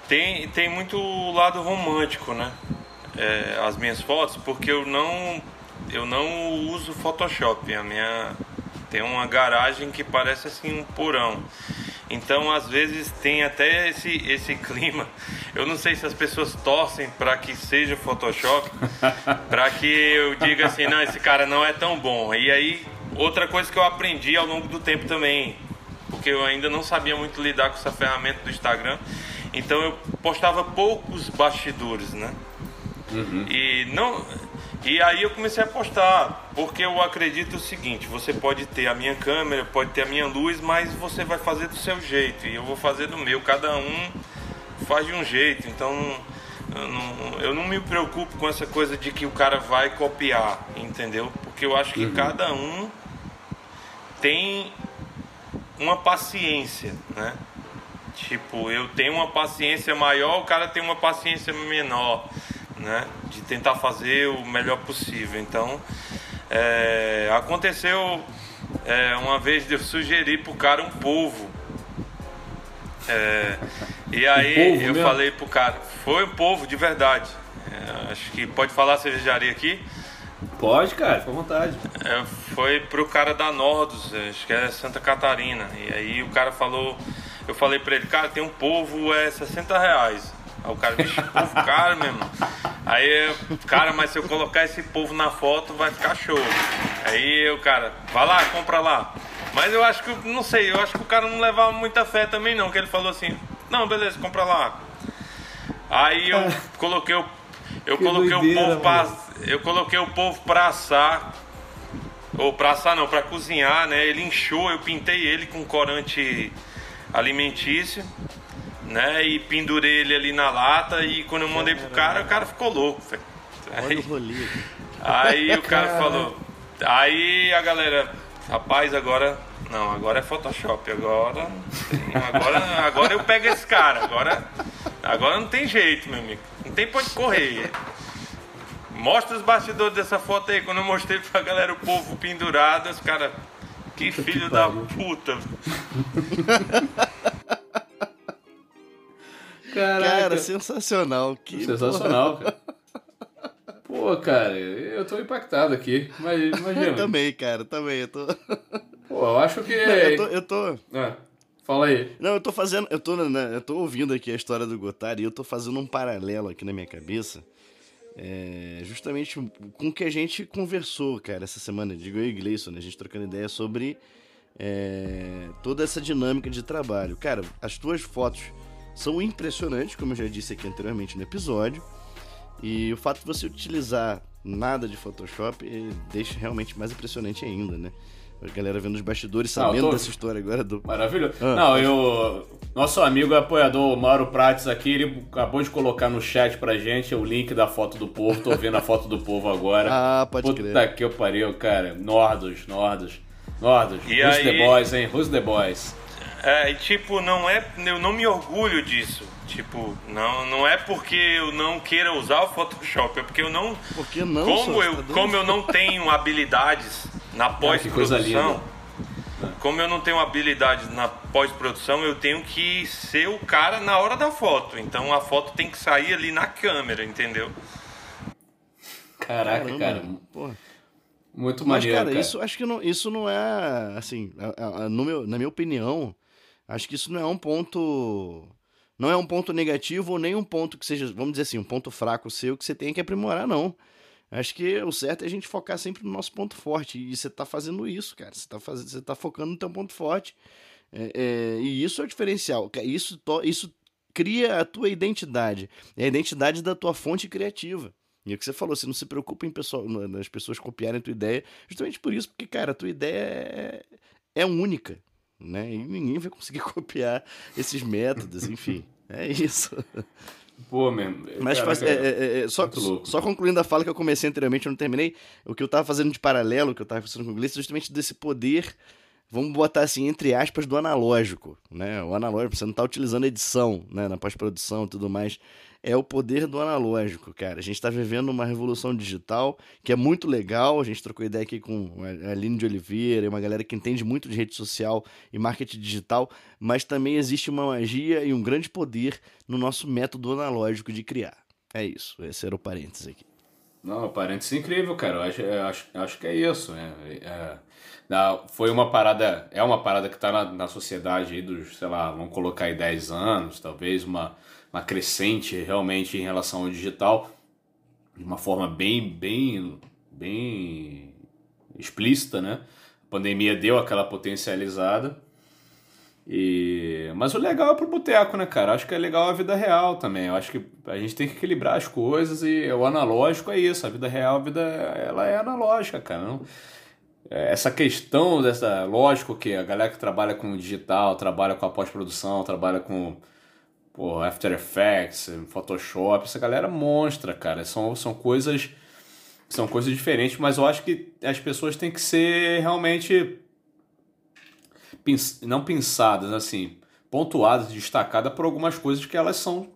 Tem, tem muito lado romântico, né? É, as minhas fotos, porque eu não eu não uso Photoshop. A minha tem uma garagem que parece assim um porão. Então, às vezes tem até esse esse [laughs] clima. Eu não sei se as pessoas torcem para que seja Photoshop, [laughs] para que eu diga assim, não, esse cara não é tão bom. E aí, outra coisa que eu aprendi ao longo do tempo também, porque eu ainda não sabia muito lidar com essa ferramenta do Instagram. Então eu postava poucos bastidores, né? E não e aí eu comecei a postar, porque eu acredito o seguinte, você pode ter a minha câmera, pode ter a minha luz, mas você vai fazer do seu jeito e eu vou fazer do meu, cada um faz de um jeito. Então eu não, eu não me preocupo com essa coisa de que o cara vai copiar, entendeu? Porque eu acho que cada um tem uma paciência, né? Tipo, eu tenho uma paciência maior, o cara tem uma paciência menor, né? De tentar fazer o melhor possível. Então, é, aconteceu é, uma vez de eu sugerir pro cara um polvo. É, e aí polvo eu mesmo? falei pro cara, foi um polvo de verdade. É, acho que pode falar cervejaria aqui. Pode, cara, fica à vontade. É, foi pro cara da Nordos, acho que é Santa Catarina. E aí o cara falou, eu falei pra ele, cara, tem um povo, é 60 reais. Aí o cara, bicho, povo caro mesmo. Aí, cara, mas se eu colocar esse povo na foto, vai ficar show. Aí o cara, vai lá, compra lá. Mas eu acho que, não sei, eu acho que o cara não levava muita fé também não, que ele falou assim, não, beleza, compra lá. Aí eu coloquei o, eu Que coloquei doideira, o povo pra, eu coloquei o povo pra assar ou pra assar não, pra cozinhar, né? Ele inchou, eu pintei ele com corante alimentício, né? E pendurei ele ali na lata e quando eu mandei pro cara, o cara ficou louco, velho. Olha Aí, o rolê. aí o cara falou, aí a galera, rapaz, agora não, agora é Photoshop, agora agora agora eu pego esse cara, agora agora não tem jeito, meu amigo. Não tem pra onde correr. Mostra os bastidores dessa foto aí. Quando eu mostrei pra galera o povo pendurado, os caras. Que filho da puta. Cara, sensacional. Que Sensacional, [laughs] cara. Pô, cara, eu tô impactado aqui. Mas imagina. [laughs] também, cara, também. Eu tô. [laughs] Pô, eu acho que. Não, eu tô. Eu tô... Ah, fala aí. Não, eu tô fazendo. Eu tô, né, eu tô ouvindo aqui a história do Gotari e eu tô fazendo um paralelo aqui na minha cabeça. É, justamente com o que a gente conversou, cara, essa semana, digo eu e Gleison, né? A gente trocando ideia sobre é, toda essa dinâmica de trabalho. Cara, as tuas fotos são impressionantes, como eu já disse aqui anteriormente no episódio. E o fato de você utilizar nada de Photoshop eh, deixa realmente mais impressionante ainda, né? A galera vendo os bastidores, sabendo tô... dessa história agora do. Maravilhoso. Ah, Não, eu. Nosso amigo apoiador Mauro Prates aqui, ele acabou de colocar no chat pra gente o link da foto do povo. Tô vendo a foto do povo agora. [laughs] Ah, pode Puta crer. Puta que eu pariu, cara. Nordos, Nordos. Nordos. E Who's aí... the boys, hein? Who's the boys? É, e tipo, não é. Eu não me orgulho disso. Tipo, não, não é porque eu não queira usar o Photoshop, é porque eu não. Porque não? Como, eu, tá como eu não tenho habilidades na pós-produção. Como eu não tenho habilidades na pós-produção, eu tenho que ser o cara na hora da foto. Então a foto tem que sair ali na câmera, entendeu? Caraca, Caramba, cara. Porra. Muito maneiro, Mas, cara, cara, isso acho que não, isso não é assim, meu, na minha opinião, acho que isso não é um ponto não é um ponto negativo ou nem um ponto que seja, vamos dizer assim, um ponto fraco seu que você tenha que aprimorar, não. Acho que o certo é a gente focar sempre no nosso ponto forte. E você tá fazendo isso, cara. Você tá, fazendo, você tá focando no teu ponto forte. É, é, e isso é o diferencial. Isso, isso cria a tua identidade. É a identidade da tua fonte criativa. E é o que você falou, você não se preocupa em pessoal, nas pessoas copiarem a tua ideia, justamente por isso, porque, cara, a tua ideia é, é única, né? E ninguém vai conseguir [laughs] copiar esses métodos, enfim. É isso. Pô, mesmo. Mas faz, é, é, é, só, só concluindo a fala que eu comecei anteriormente, eu não terminei. O que eu tava fazendo de paralelo, que eu tava fazendo com o Gleice, justamente desse poder, vamos botar assim, entre aspas, do analógico. Né? O analógico, você não tá utilizando edição né? na pós-produção e tudo mais é o poder do analógico, cara. A gente está vivendo uma revolução digital que é muito legal. A gente trocou ideia aqui com a Aline de Oliveira, uma galera que entende muito de rede social e marketing digital, mas também existe uma magia e um grande poder no nosso método analógico de criar. É isso, esse era o parênteses aqui. Não, parênteses incrível, cara. Eu acho, eu acho, acho que é isso. Né? É, é, foi uma parada, é uma parada que está na, na sociedade aí dos, sei lá, vamos colocar aí 10 anos, talvez uma uma crescente realmente em relação ao digital, de uma forma bem, bem, bem explícita, né? A pandemia deu aquela potencializada. E... Mas o legal é pro boteco, né, cara? Acho que é legal a vida real também. Eu acho que a gente tem que equilibrar as coisas e o analógico é isso. A vida real, a vida ela é analógica, cara. Não... Essa questão dessa. Lógico que a galera que trabalha com digital, trabalha com a pós-produção, trabalha com pô, After Effects, Photoshop, essa galera monstra, cara. São, são coisas são coisas diferentes, mas eu acho que as pessoas têm que ser realmente não pensadas assim, pontuadas, destacadas por algumas coisas que elas são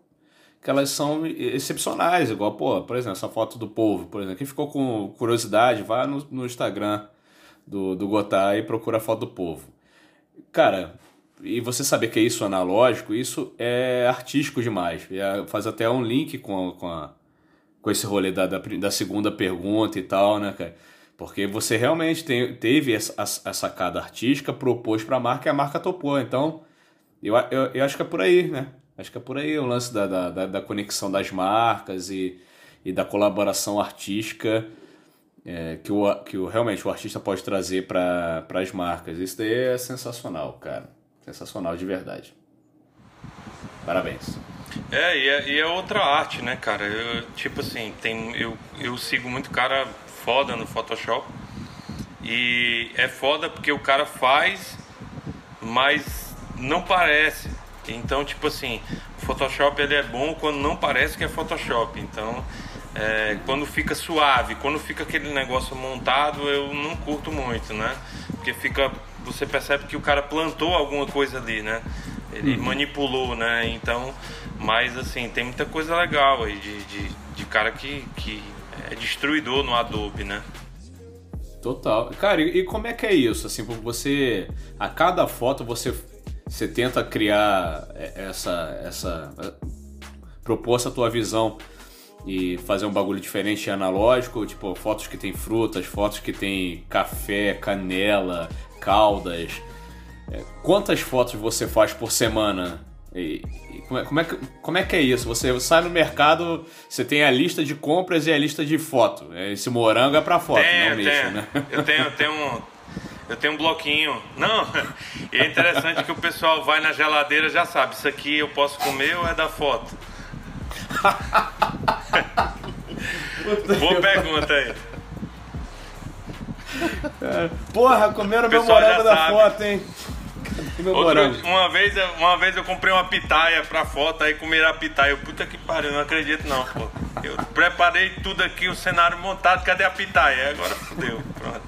que elas são excepcionais, igual, pô, por exemplo, essa foto do povo, por exemplo, quem ficou com curiosidade, vá no, no Instagram do, do Gotá e procura a foto do povo. Cara, e você saber que é isso analógico, isso é artístico demais. É, faz até um link com, com, a, com esse rolê da, da, da, segunda pergunta e tal, né, cara? Porque você realmente tem, teve essa, a, sacada artística, propôs para a marca e a marca topou. Então, eu, eu, eu, acho que é por aí, né? Acho que é por aí o lance da, da, da conexão das marcas e, e da colaboração artística é, que, o, que o, realmente o artista pode trazer para as marcas. Isso daí é sensacional, cara. Sensacional de verdade. Parabéns. É, e é, e é outra arte, né, cara? Eu, tipo assim, tem, eu, eu sigo muito cara foda no Photoshop. E é foda porque o cara faz, mas não parece. Então, tipo assim, o Photoshop ele é bom quando não parece que é Photoshop. Então, é, quando fica suave, quando fica aquele negócio montado, eu não curto muito, né? Porque fica você percebe que o cara plantou alguma coisa ali, né? Ele uhum. manipulou, né? Então, mas assim, tem muita coisa legal aí de, de, de cara que, que é destruidor no Adobe, né? Total. Cara, e, e como é que é isso? Assim, você. A cada foto você, você tenta criar essa. essa propor essa tua visão e fazer um bagulho diferente analógico, tipo fotos que tem frutas, fotos que tem café, canela, caldas. É, quantas fotos você faz por semana? E, e como, é, como, é que, como é que é isso? Você sai no mercado, você tem a lista de compras e a lista de foto. Esse morango é pra foto, tenho, não lixo, tenho. né? Eu tenho, eu tenho um. Eu tenho um bloquinho. Não, [laughs] e é interessante que o pessoal vai na geladeira já sabe, isso aqui eu posso comer ou é da foto? [laughs] Boa pergunta aí. Porra, comeram meu morango da sabe. foto, hein? Morango. uma, vez, eu- uma vez eu comprei uma pitaia pra foto, aí comeram a pitaia. Eu, puta que pariu, não acredito não, pô. Eu preparei tudo aqui, o cenário montado, cadê a pitaia? Agora fodeu, pronto.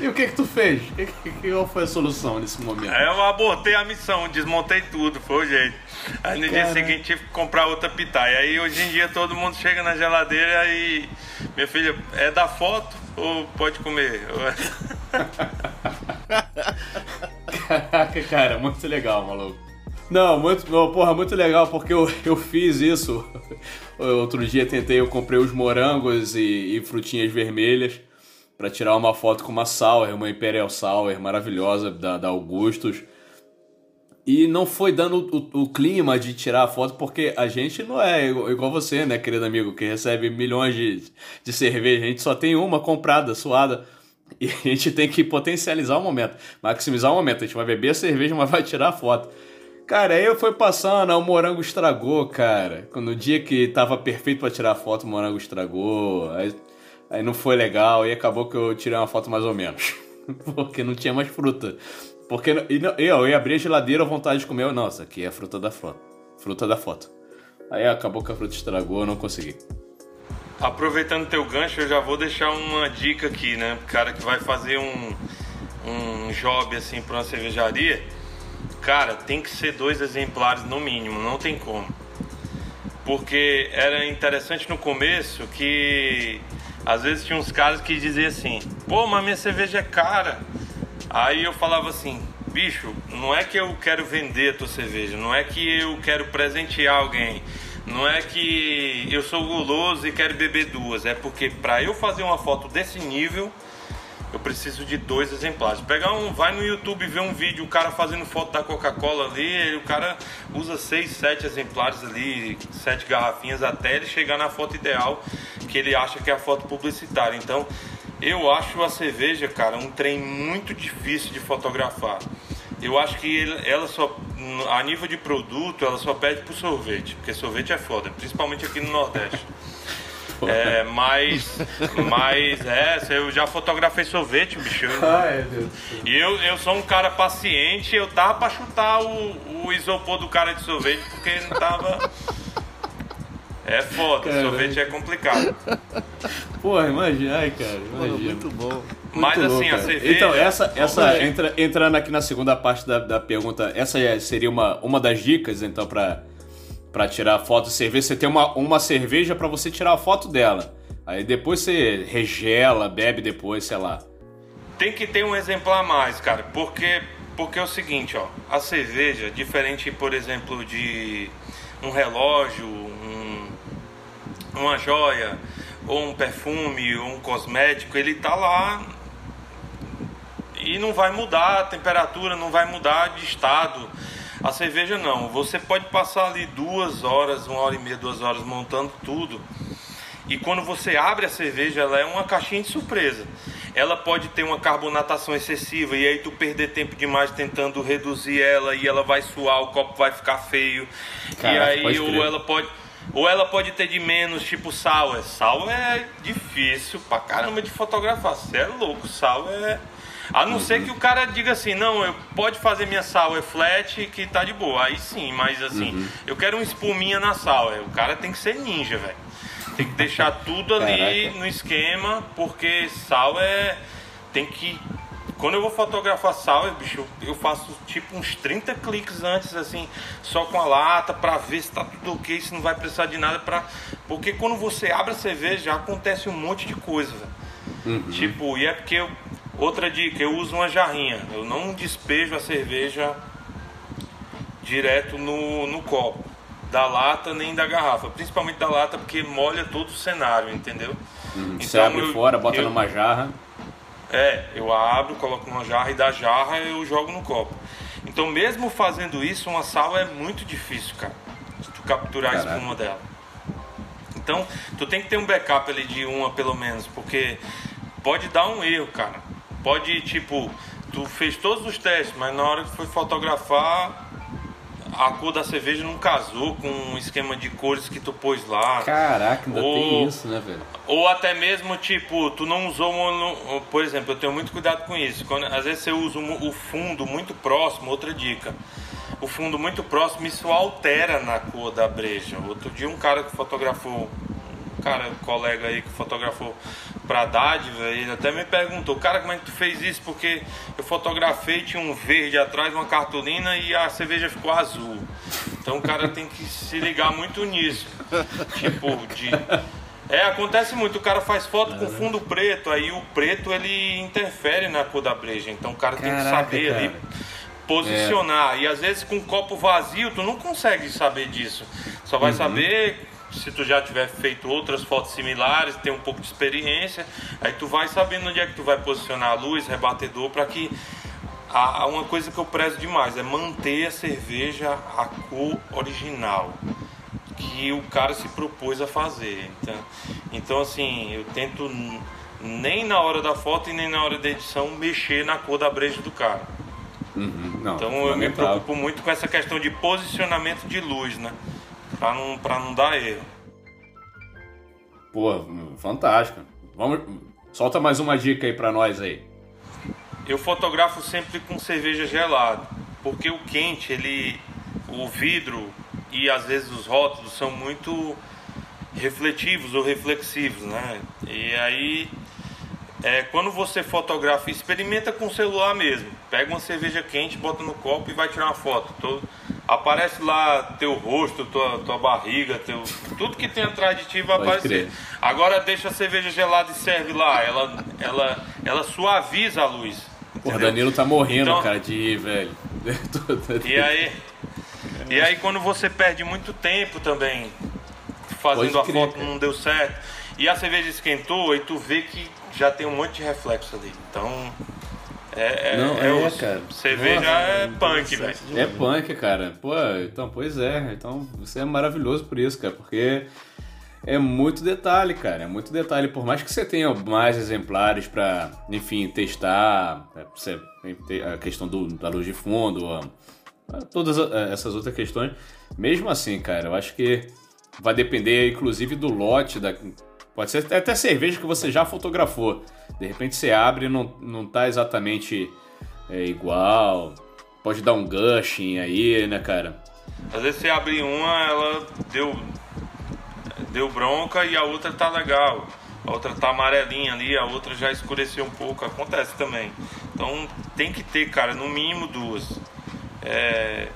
E o que que tu fez? Que, que, que- qual foi a solução nesse momento? Eu abortei a missão, desmontei tudo, foi o jeito. Aí no dia Cara. seguinte tive que comprar outra pitaia. Aí hoje em dia todo mundo chega na geladeira e. Minha filha, é da foto ou pode comer? Caraca, [laughs] cara, muito legal, maluco. Não, muito, não, porra, muito legal, porque eu, eu fiz isso. [laughs] Outro dia tentei, eu comprei os morangos e, e frutinhas vermelhas pra tirar uma foto com uma Sour, uma Imperial Sour maravilhosa da, da Augustus. E não foi dando o, o clima de tirar a foto, porque a gente não é igual, você, né, querido amigo, que recebe milhões de, de cerveja. A gente só tem uma comprada, suada. E a gente tem que potencializar o momento, maximizar o momento. A gente vai beber a cerveja, mas vai tirar a foto. Cara, aí foi passando, aí o morango estragou, cara. No dia que tava perfeito pra tirar a foto, o morango estragou. Aí, aí não foi legal, e acabou que eu tirei uma foto mais ou menos. [laughs] Porque não tinha mais fruta. Porque e não- eu ia abrir a geladeira à vontade de comer. eu, Nossa, aqui é a fruta da foto. Fruta da foto. Aí acabou que a fruta estragou, eu não consegui. Aproveitando teu gancho, eu já vou deixar uma dica aqui, né? Cara que vai fazer um, um job assim para uma cervejaria, cara, tem que ser dois exemplares no mínimo, não tem como. Porque era interessante no começo que às vezes tinha uns caras que diziam assim: pô, mas minha cerveja é cara. Aí eu falava assim: bicho, não é que eu quero vender a tua cerveja, não é que eu quero presentear alguém, não é que eu sou guloso e quero beber duas, é porque para eu fazer uma foto desse nível eu preciso de dois exemplares. Pegar um, vai no YouTube ver um vídeo, o cara fazendo foto da Coca-Cola ali, o cara usa seis, sete exemplares ali, sete garrafinhas até ele chegar na foto ideal que ele acha que é a foto publicitária. Então, eu acho a cerveja, cara, um trem muito difícil de fotografar. Eu acho que ela só, a nível de produto, ela só pede pro sorvete, porque sorvete é foda, principalmente aqui no Nordeste. É, mas, mas é, eu já fotografei sorvete, bicho. Ai, Deus. E eu, eu sou um cara paciente, eu tava pra chutar o, o isopor do cara de sorvete, porque não tava. É foda, Caralho. sorvete é complicado. Porra, imagina, ai, cara, Porra, imagina. muito bom. Mas Muito assim, louco, a cerveja. Então, essa, essa entra, entrando aqui na segunda parte da, da pergunta, essa é- seria uma, uma das dicas, então, pra, pra tirar foto de cerveja. Você tem uma, uma cerveja pra você tirar a foto dela. Aí depois você regela, bebe depois, sei lá. Tem que ter um exemplar a mais, cara, porque porque é o seguinte, ó, a cerveja, diferente, por exemplo, de um relógio, um, uma joia, ou um perfume, ou um cosmético, ele tá lá e não vai mudar a temperatura, não vai mudar de estado. A cerveja não, você pode passar ali duas horas, uma hora e meia, duas horas montando tudo. E quando você abre a cerveja, ela é uma caixinha de surpresa. Ela pode ter uma carbonatação excessiva e aí tu perder tempo demais tentando reduzir ela e ela vai suar, o copo vai ficar feio. Caraca, e aí ou ela pode ou ela pode ter de menos, tipo sour. Sour é difícil pra caramba de fotografar. Você é louco, sour é a não ser que o cara diga assim, não, eu pode fazer minha sour flat que tá de boa. Aí sim, mas assim, eu quero uma espuminha na sour. O cara tem que ser ninja, velho. Tem que deixar tudo ali Caraca. no esquema, porque sal é. Tem que. Quando eu vou fotografar sal, bicho, eu faço tipo uns 30 cliques antes, assim, só com a lata, pra ver se tá tudo ok, se não vai precisar de nada pra. Porque quando você abre a cerveja, já acontece um monte de coisa, velho. Tipo, e é porque eu. Outra dica, eu uso uma jarrinha. Eu não despejo a cerveja direto no, no copo. da lata nem da garrafa, principalmente da lata porque molha todo o cenário, entendeu? Uhum. Você abre eu- fora, bota eu- numa jarra. É, eu abro, coloco numa jarra e da jarra eu jogo no copo. Então, mesmo fazendo isso, uma sala é muito difícil, cara, de tu capturar a Caraca. espuma dela. Então, tu tem que ter um backup ali de uma pelo menos, porque pode dar um erro, cara. Pode, tipo, tu fez todos os testes, mas na hora que foi fotografar, a cor da cerveja não casou com o esquema de cores que tu pôs lá. Caraca, ainda Ou- tem isso, né, velho? Ou até mesmo, tipo, tu não usou. mono- Por exemplo, eu tenho muito cuidado com isso. Quando, às vezes você usa o o fundo muito próximo, outra dica. O fundo muito próximo, isso altera na cor da breja. Outro dia, um cara que fotografou, um cara, um colega aí que fotografou pra Dádiva, ele até me perguntou: Cara, como é que tu fez isso? Porque eu fotografei, tinha um verde atrás, uma cartolina e a cerveja ficou azul. Então o cara tem que se ligar muito nisso. [laughs] Tipo, de. É, acontece muito, o cara faz foto com fundo preto, aí o preto ele interfere na cor da breja. Então o cara tem que Caraca, saber ali cara. posicionar. E às vezes com um copo vazio tu não consegue saber disso. Só vai saber se tu já tiver feito outras fotos similares, tem um pouco de experiência, aí tu vai sabendo onde é que tu vai posicionar a luz, rebatedor, para que há uma coisa que eu prezo demais é manter a cerveja a cor original que o cara se propôs a fazer. Então, então assim, eu tento nem na hora da foto e nem na hora da edição mexer na cor da breja do cara. Uhum. Não, Então eu me preocupo muito com essa questão de posicionamento de luz, né? Pra não, pra não dar erro. Pô, fantástico. Vamos, solta mais uma dica aí pra nós aí. Eu fotografo sempre com cerveja gelada, porque o quente, ele, o vidro e às vezes os rótulos são muito refletivos ou reflexivos, né? E aí, é, quando você fotografa, experimenta com o celular mesmo. Pega uma cerveja quente, bota no copo e vai tirar uma foto. Todo- aparece lá teu rosto, tua, tua barriga, teu, tudo que tem atrás de ti vai Pode aparecer. crer. Agora deixa a cerveja gelada e serve lá. Ela, ela, ela suaviza a luz. Entendeu? Danilo tá morrendo, Então- cara, de ir, velho. [laughs] E aí, e aí quando você perde muito tempo também fazendo Pode a crer, foto cara. não deu certo e a cerveja esquentou, aí tu vê que já tem um monte de reflexo ali. Então é, é, Não, é é, cara. Cerveja Nossa, é punk, velho. É punk, cara. Pô, então, pois é. Então, você é maravilhoso por isso, cara, porque é muito detalhe, cara. É muito detalhe. Por mais que você tenha mais exemplares pra, enfim, testar é, você a questão do, da luz de fundo, todas a- essas outras questões, mesmo assim, cara, eu acho que vai depender, inclusive, do lote da. Pode ser até cerveja que você já fotografou. De repente você abre e não, não tá exatamente é, igual. Pode dar um gushing aí, né, cara? Às vezes você abre uma, ela deu, deu bronca e a outra tá legal. A outra tá amarelinha ali, a outra já escureceu um pouco. Acontece também. Então tem que ter, cara, no mínimo duas. É,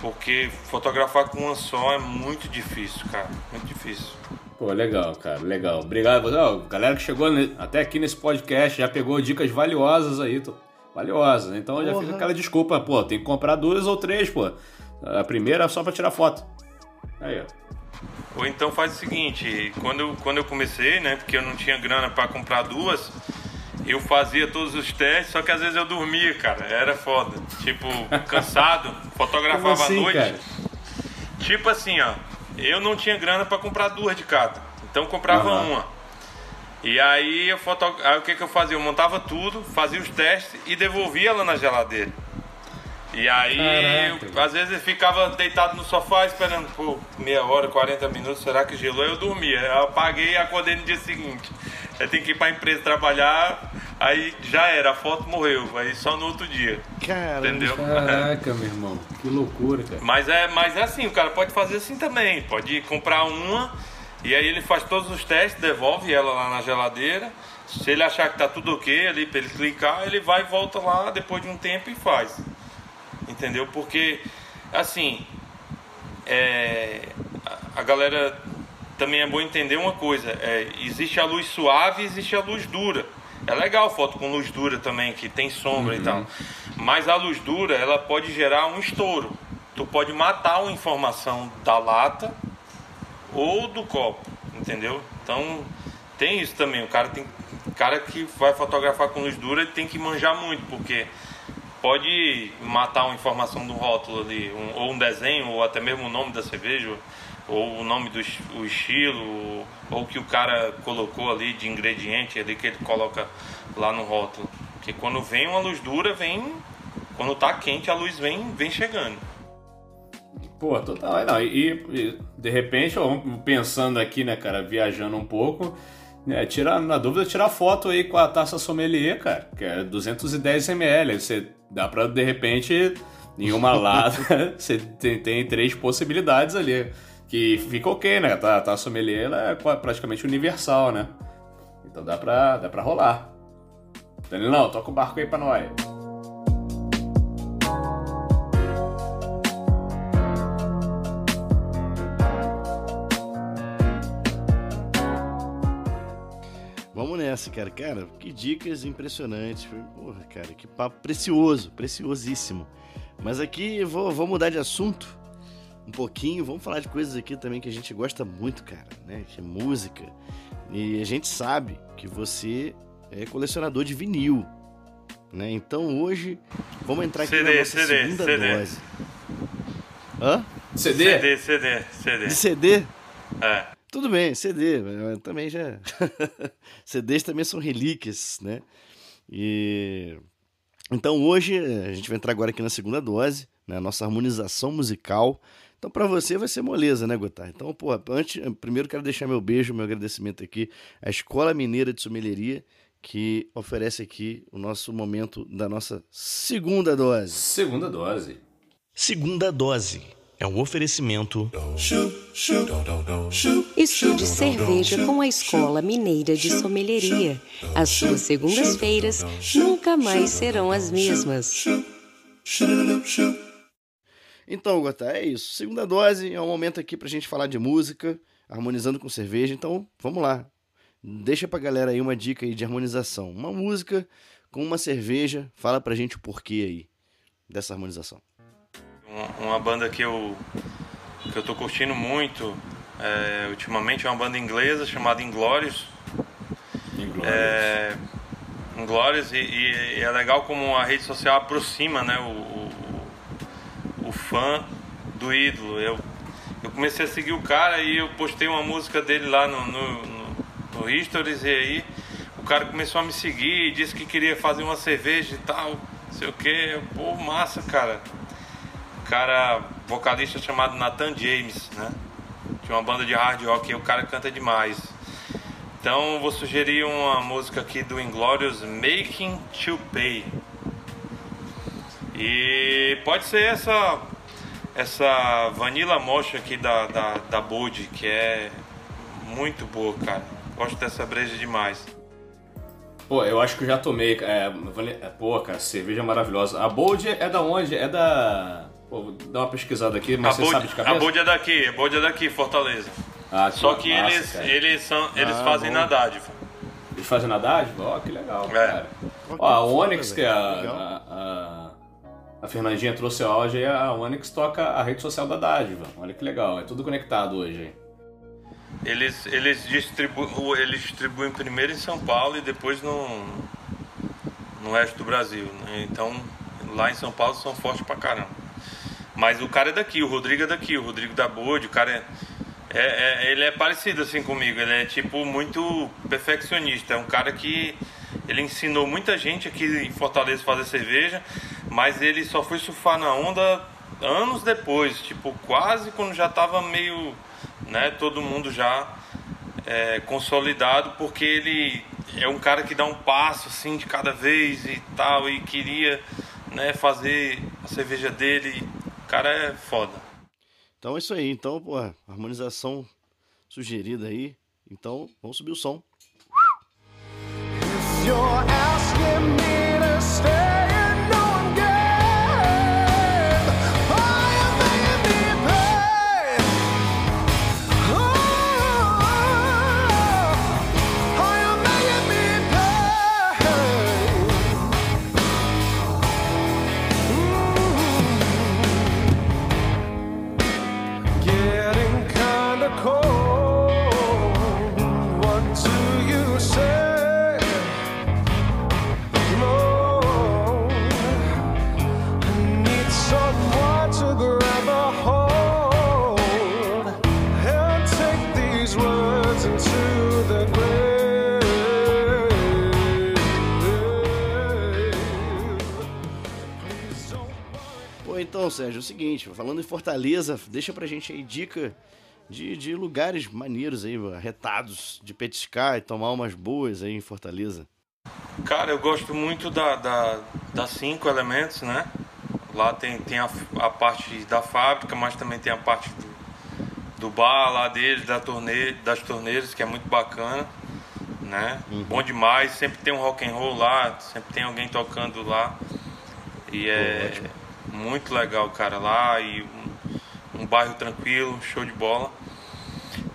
porque fotografar com uma só é muito difícil, cara. Muito difícil. Pô, legal, cara, legal. Obrigado. Ó, galera que chegou até aqui nesse podcast já pegou dicas valiosas aí, tô- valiosas. Então já fica aquela desculpa, pô, tem que comprar duas ou três, pô. A primeira é só pra tirar foto. Aí, ó. Ou então faz o seguinte, quando eu, quando eu comecei, né, porque eu não tinha grana para comprar duas, eu fazia todos os testes, só que às vezes eu dormia, cara, era foda. Tipo, cansado, [laughs] fotografava assim, à noite. cara? Tipo assim, ó, eu não tinha grana para comprar duas de cada, então comprava Aham. uma. E aí, eu foto... aí o que, que eu fazia? Eu montava tudo, fazia os testes e devolvia ela na geladeira. E aí, eu, às vezes eu ficava deitado no sofá esperando por meia hora, 40 minutos, será que gelou? Eu dormia. Eu apaguei e acordei no dia seguinte. Aí tem que ir pra empresa trabalhar, aí já era, a foto morreu, aí só no outro dia. Caramba. Entendeu? Caraca, meu irmão. Que loucura, cara. Mas é, mas é assim, o cara pode fazer assim também. Pode comprar uma e aí ele faz todos os testes, devolve ela lá na geladeira. Se ele achar que tá tudo ok ali pra ele clicar, ele vai e volta lá depois de um tempo e faz. Entendeu? Porque, assim, é, a- a galera também é bom entender uma coisa: é, existe a luz suave e existe a luz dura. É legal foto com luz dura também, que tem sombra e tal. Mas a luz dura, ela pode gerar um estouro. tu pode matar uma informação da lata ou do copo, entendeu? Então tem isso também. O cara tem cara que vai fotografar com luz dura ele tem que manjar muito, porque pode matar uma informação do rótulo ali, um, ou um desenho, ou até mesmo o nome da cerveja, ou o nome do o estilo, ou o que o cara colocou ali de ingrediente ali que ele coloca lá no rótulo. Porque quando vem uma luz dura, vem. Quando tá quente, a luz vem, vem chegando. Pô, total. Não, e, e de repente, pensando aqui, né, cara, viajando um pouco, é, tira, na dúvida, tirar foto aí com a taça sommelier, cara, que é 210 ml. Você dá pra, de repente, em uma [laughs] lata, [laughs] você tem, tem, três possibilidades ali. Que fica ok, né? A taça sommelier ela é praticamente universal, né? Então dá pra, dá pra rolar. Danilão, toca o barco aí pra nós. Nessa, cara. Cara, que dicas impressionantes. Porra, cara, que papo precioso, preciosíssimo. Mas aqui vou, vou mudar de assunto um pouquinho. Vamos falar de coisas aqui também que a gente gosta muito, cara, né? Que é música. E a gente sabe que você é colecionador de vinil, né? Então hoje vamos entrar aqui CD, na nossa CD, segunda CD. dose. Hã? CD? CD, CD, CD. De CD? É. Tudo bem, CD, também já. [laughs] CDs também são relíquias, né? E. Então hoje a gente vai entrar agora aqui na segunda dose, né? Nossa harmonização musical. Então para você vai ser moleza, né, Gotar? Então, pô, antes, primeiro quero deixar meu beijo, meu agradecimento aqui à Escola Mineira de Sommelieria, que oferece aqui o nosso momento da nossa segunda dose. Segunda dose. Segunda dose é um oferecimento. Estude cerveja com a Escola Mineira de Sommelieria. As suas segundas-feiras nunca mais serão as mesmas. Então, Gota, é isso. Segunda dose é um momento aqui pra gente falar de música, harmonizando com cerveja. Então, vamos lá. Deixa pra galera aí uma dica aí de harmonização. Uma música com uma cerveja. Fala pra gente o porquê aí dessa harmonização uma banda que eu, que eu tô curtindo muito é, ultimamente, é uma banda inglesa chamada Inglorious. Inglorious. É, Inglorious e, e, é legal como a rede social aproxima né, o, o, o fã do ídolo. Eu, eu comecei a seguir o cara e eu postei uma música dele lá no, no, no, no Histories e aí o cara começou a me seguir e disse que queria fazer uma cerveja e tal, não sei o que. Pô, massa, cara cara, vocalista chamado Nathan James, né? Tinha uma banda de hard rock e o cara canta demais. Então vou sugerir uma música aqui do Inglorious, Making to Pay. E pode ser essa essa Vanilla Mocha aqui da, da, da que é muito boa, cara. Gosto dessa breja demais. Pô, eu acho que eu já tomei. É, pô, cara, cerveja maravilhosa. A Bold é da onde? É da. Pô, vou dar uma pesquisada aqui, mas a você sabe de cabeça? A é daqui, a é daqui, Fortaleza. Ah, Só que massa, eles, eles, são, eles ah, fazem bom. na dádiva. Eles fazem na dádiva? Ó, oh, que legal, é. cara. Ó, a Onyx, que é a, a, a, a, Fernandinha trouxe o áudio, a Onyx toca a rede social da dádiva. Olha que legal, é tudo conectado hoje. Eles, eles, distribu eles distribuem primeiro em São Paulo e depois no, no resto do Brasil. Né? Então, lá em São Paulo são fortes pra caramba. Mas o cara é daqui, o Rodrigo é daqui, o Rodrigo da Bode, o cara é, é, é, ele é parecido assim comigo, ele é tipo muito perfeccionista, é um cara que ele ensinou muita gente aqui em Fortaleza a fazer cerveja, mas ele só foi surfar na onda anos depois, tipo quase quando já tava meio, né, todo mundo já é, consolidado, porque ele é um cara que dá um passo assim de cada vez e tal e queria, né, fazer a cerveja dele cara é foda. Então é isso aí. Então, pô, harmonização sugerida aí. Então, vamos subir o som. If you're asking me to stay então, Sérgio, é o seguinte, falando em Fortaleza, deixa pra gente aí dica de, de lugares maneiros aí, retados, de petiscar e tomar umas boas aí em Fortaleza. Cara, eu gosto muito da, da, das cinco elementos, né? Lá tem, tem a, a parte da fábrica, mas também tem a parte do, do bar lá deles, da torneira, das torneiras, que é muito bacana, né? Uhum. Bom demais, sempre tem um rock and roll lá, sempre tem alguém tocando lá. E é muito legal, cara, lá e um, um bairro tranquilo, show de bola.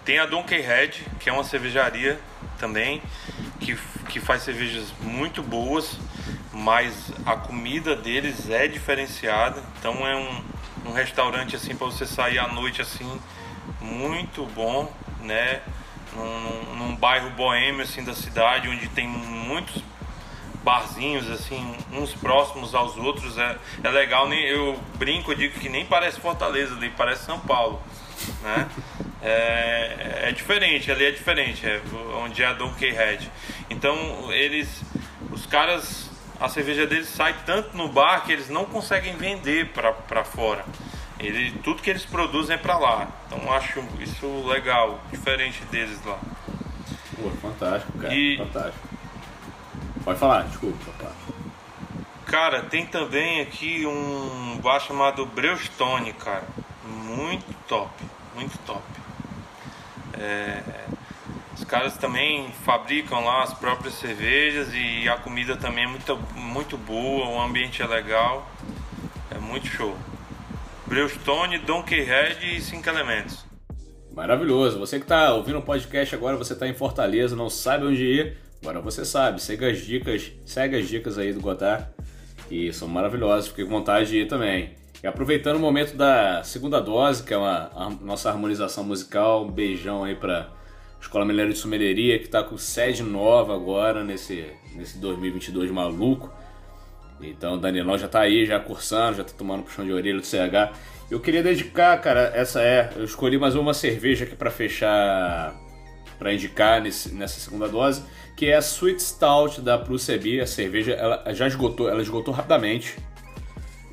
Tem a Donkey Head, que é uma cervejaria também, que, que faz cervejas muito boas, mas a comida deles é diferenciada. Então é um, um restaurante assim para você sair à noite assim muito bom, né? Num, num, bairro boêmio assim da cidade, onde tem muitos barzinhos assim, uns próximos aos outros, é, é legal. Nem, eu brinco, eu digo que nem parece Fortaleza, ali parece São Paulo, né? É, é diferente, ali é diferente, é onde é a Donkey Head. Então eles, os caras, a cerveja deles sai tanto no bar que eles não conseguem vender para fora. Ele, tudo que eles produzem é para lá. Então acho isso legal, diferente deles lá. Pô, fantástico, cara. E... Fantástico. Pode falar, desculpa. Cara, tem também aqui um bar chamado Breustone, cara. Muito top, muito top. É, os caras também fabricam lá as próprias cervejas e a comida também é muito, muito boa, o ambiente é legal. É muito show. Breustone, Donkey Head e Cinco Elementos. Maravilhoso. Você que está ouvindo o podcast agora, você está em Fortaleza, não sabe onde ir, agora você sabe. Segue as dicas, segue as dicas aí do Godard, que são maravilhosas. Fiquei com vontade de ir também. E aproveitando o momento da segunda dose, que é uma, a nossa harmonização musical, um beijão aí para Escola Mineira de Sommelieria, que está com sede nova agora nesse, nesse 2022 maluco. Então o Danilão já tá aí, já cursando, já tá tomando puxão de orelha do CH. Eu queria dedicar, cara, essa é. Eu escolhi mais uma cerveja aqui para fechar. para indicar nesse, nessa segunda dose, que é a Sweet Stout da Prússia Beer. A cerveja ela já esgotou, ela esgotou rapidamente.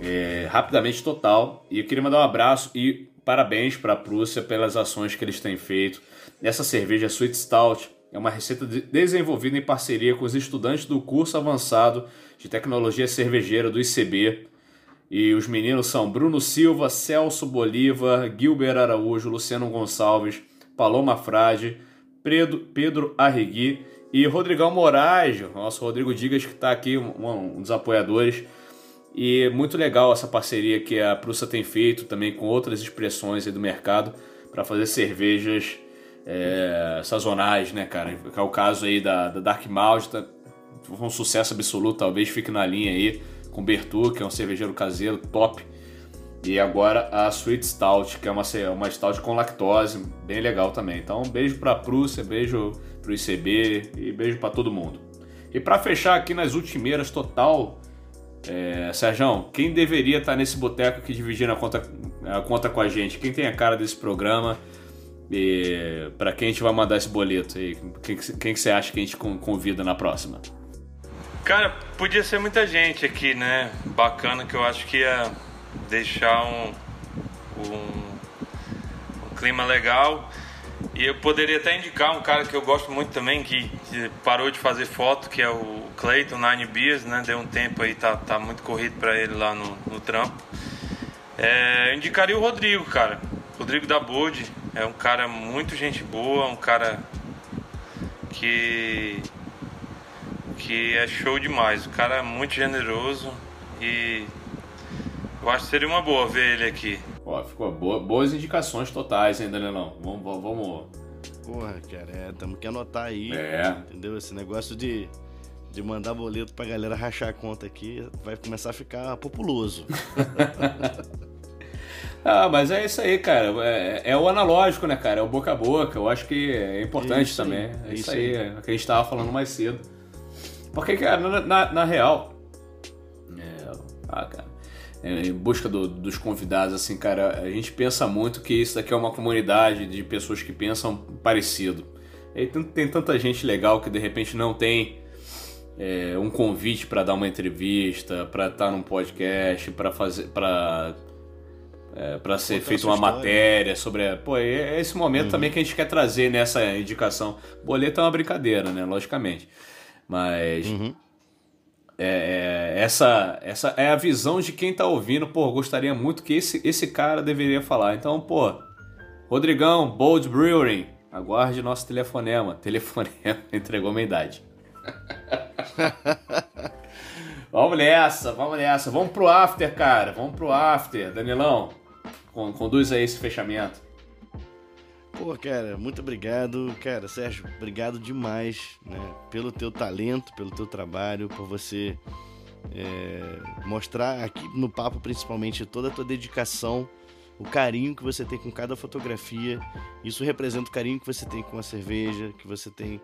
É, rapidamente total. E eu queria mandar um abraço e parabéns para a Prússia pelas ações que eles têm feito. Essa cerveja Sweet Stout é uma receita desenvolvida em parceria com os estudantes do curso avançado de tecnologia cervejeira do ICB. E os meninos são Bruno Silva, Celso Bolívar, Gilber Araújo, Luciano Gonçalves, Paloma Frade, Pedro, Pedro Arregui e Rodrigão Moraes, nosso Rodrigo Digas, que está aqui, um, um dos apoiadores. E muito legal essa parceria que a Prussa tem feito também com outras expressões do mercado para fazer cervejas é, sazonais, né, cara? Que é o caso aí da, da Dark Malt, tá, um sucesso absoluto, talvez fique na linha aí com Bertu, que é um cervejeiro caseiro top. E agora a Sweet Stout, que é uma, uma stout com lactose, bem legal também. Então, um beijo pra Prússia, beijo pro ICB e beijo para todo mundo. E para fechar aqui nas ultimeiras total, é, Sérgio, quem deveria estar tá nesse boteco aqui dividindo a conta, a conta com a gente? Quem tem a cara desse programa? E para quem a gente vai mandar esse boleto? E quem, quem que você acha que a gente convida na próxima? Cara, podia ser muita gente aqui, né? Bacana que eu acho que ia deixar um, um, um clima legal. E eu poderia até indicar um cara que eu gosto muito também, que, parou de fazer foto, que é o Clayton Nine Beers, né? Deu um tempo aí, tá, tá muito corrido para ele lá no, no trampo. É, eu indicaria o Rodrigo, cara. Rodrigo da Bode. É um cara muito gente boa, um cara que que é show demais. O cara é muito generoso e eu acho que seria uma boa ver ele aqui. Ó, ficou boa, boas indicações totais ainda, né, não? Vamos, vamos. Porra, cara, é, temos que anotar aí. É. Entendeu? Esse negócio de, de mandar boleto pra galera rachar a conta aqui vai começar a ficar populoso. [laughs] Ah, mas é isso aí, cara. É, é, o analógico, né, cara? É o boca a boca. Eu acho que é importante isso também. Aí, é isso aí, aí, é o que a gente tava falando mais cedo. Porque, cara, na, na, na real. É, ah, cara. É, em busca do, dos convidados, assim, cara, a gente pensa muito que isso daqui é uma comunidade de pessoas que pensam parecido. E tem, tem tanta gente legal que de repente não tem é, um convite para dar uma entrevista, para estar num podcast, para fazer, para é, para ser feita uma matéria sobre. Pô, é esse momento uhum. também que a gente quer trazer nessa indicação. Boleto é uma brincadeira, né? Logicamente. Mas. Uhum. É, é, essa, essa é a visão de quem tá ouvindo. Pô, gostaria muito que esse, esse cara deveria falar. Então, pô, Rodrigão, Bold Brewing, aguarde nosso telefonema. Telefonema [laughs] entregou minha idade. [laughs] vamos nessa, vamos nessa. Vamos pro after, cara. Vamos pro after. Danilão, conduz aí esse fechamento. Pô, cara, muito obrigado. Cara, Sérgio, obrigado demais, né? Pelo teu talento, pelo teu trabalho, por você é, mostrar aqui no papo, principalmente, toda a tua dedicação, o carinho que você tem com cada fotografia. Isso representa o carinho que você tem com a cerveja, que você tem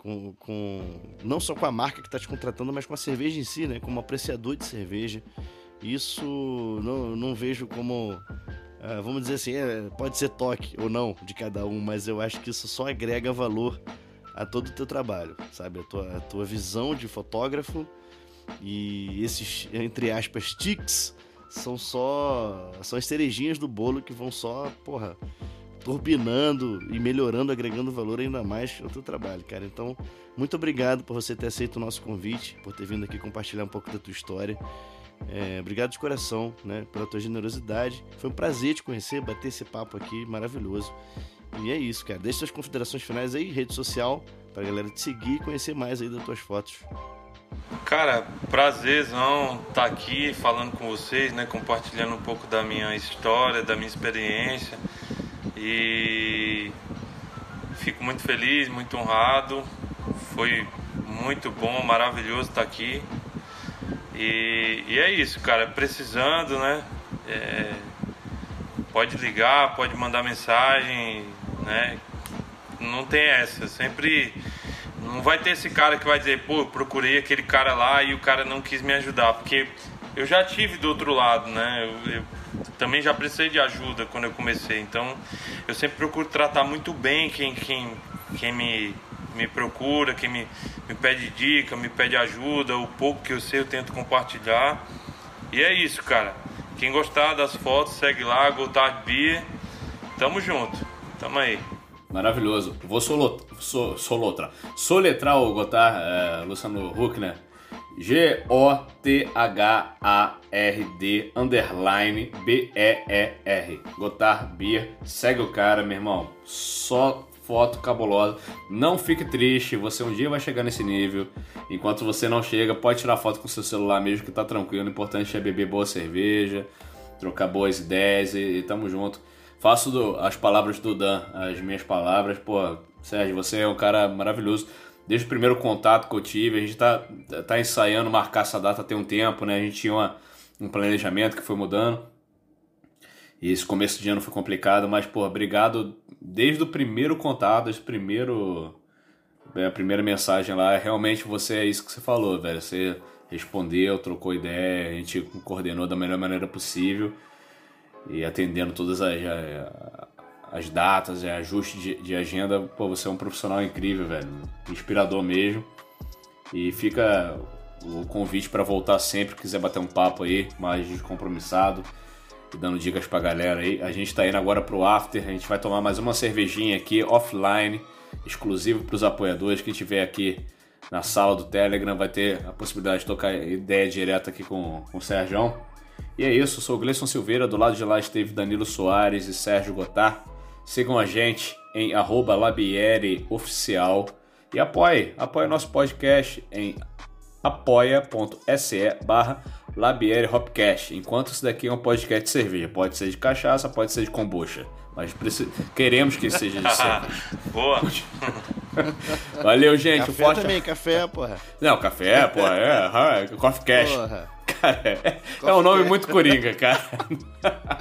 com, com não só com a marca que está te contratando, mas com a cerveja em si, né? Como apreciador de cerveja. Isso não, não vejo como Uh, vamos dizer assim, é, pode ser toque ou não de cada um, mas eu acho que isso só agrega valor a todo o teu trabalho, sabe? A tua, a tua visão de fotógrafo e esses, entre aspas, tics são só são as cerejinhas do bolo que vão só, porra, turbinando e melhorando, agregando valor ainda mais ao teu trabalho, cara. Então, muito obrigado por você ter aceito o nosso convite, por ter vindo aqui compartilhar um pouco da tua história. É, obrigado de coração, né, pela tua generosidade. Foi um prazer te conhecer, bater esse papo aqui maravilhoso. E é isso, cara. Deixa suas considerações finais aí, rede social, pra galera te seguir e conhecer mais aí das tuas fotos. Cara, prazerzão estar tá aqui falando com vocês, né, compartilhando um pouco da minha história, da minha experiência. E fico muito feliz, muito honrado. Foi muito bom, maravilhoso estar tá aqui. E, e é isso, cara. Precisando, né? É, pode ligar, pode mandar mensagem, né? Não tem essa. Sempre. Não vai ter esse cara que vai dizer, pô, procurei aquele cara lá e o cara não quis me ajudar. Porque eu já tive do outro lado, né? Eu, eu também já precisei de ajuda quando eu comecei. Então eu sempre procuro tratar muito bem quem, quem, quem me me procura, que me, me pede dica, me pede ajuda, o pouco que eu sei eu tento compartilhar. E é isso, cara. Quem gostar das fotos, segue lá, Gotard Beer. Tamo junto. Tamo aí. Maravilhoso. Vou solo, so, solotra. soletrar o Gotard, é, Luciano Huckner. G-O-T-H-A-R-D underline B-E-E-R. Gotard Beer. Segue o cara, meu irmão. Só foto cabulosa. Não fique triste, você um dia vai chegar nesse nível. Enquanto você não chega, pode tirar foto com seu celular mesmo, que tá tranquilo. O importante é beber boa cerveja, trocar boas ideias e, e tamo junto. Faço do, as palavras do Dan, as minhas palavras. Pô, Sérgio, você é um cara maravilhoso. Desde o primeiro contato que eu tive, a gente tá, tá ensaiando marcar essa data tem um tempo, né? A gente tinha uma, um planejamento que foi mudando. E esse começo de ano foi complicado, mas, pô, obrigado desde o primeiro contato, desde o primeiro. É, a primeira mensagem lá. Realmente você é isso que você falou, velho. Você respondeu, trocou ideia, a gente coordenou da melhor maneira possível e atendendo todas as, as datas e ajustes de, de agenda. Pô, você é um profissional incrível, velho. Inspirador mesmo. E fica o convite para voltar sempre, quiser bater um papo aí, mais descompromissado dando dicas pra galera aí. A gente tá indo agora pro after, a gente vai tomar mais uma cervejinha aqui offline, exclusivo para os apoiadores. Quem tiver aqui na sala do Telegram vai ter a possibilidade de tocar ideia direta aqui com, com o Sérgio. E é isso, sou o Gleison Silveira, do lado de lá esteve Danilo Soares e Sérgio Gotar. Sigam a gente em arroba Oficial e apoie, apoie nosso podcast em apoia.se barra Labiere Hopcast. Enquanto isso daqui é um podcast de cerveja. Pode ser de cachaça, pode ser de kombucha. Mas queremos que seja de [laughs] cerveja. Boa! [laughs] Valeu, gente. Café forte... também, café, porra. Não, café, porra, é. é Coffee Cash. Porra. Cara, é, é um nome muito coringa, cara.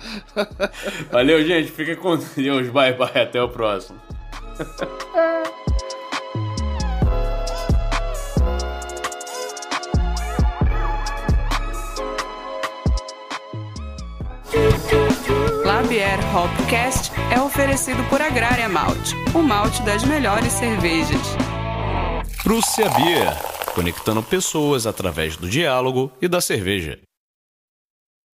[laughs] Valeu, gente. Fica com Deus. Bye, bye. Até o próximo. Labier Hopcast é oferecido por Agrária Malte, o malte das melhores cervejas. Prússia Beer, conectando pessoas através do diálogo e da cerveja.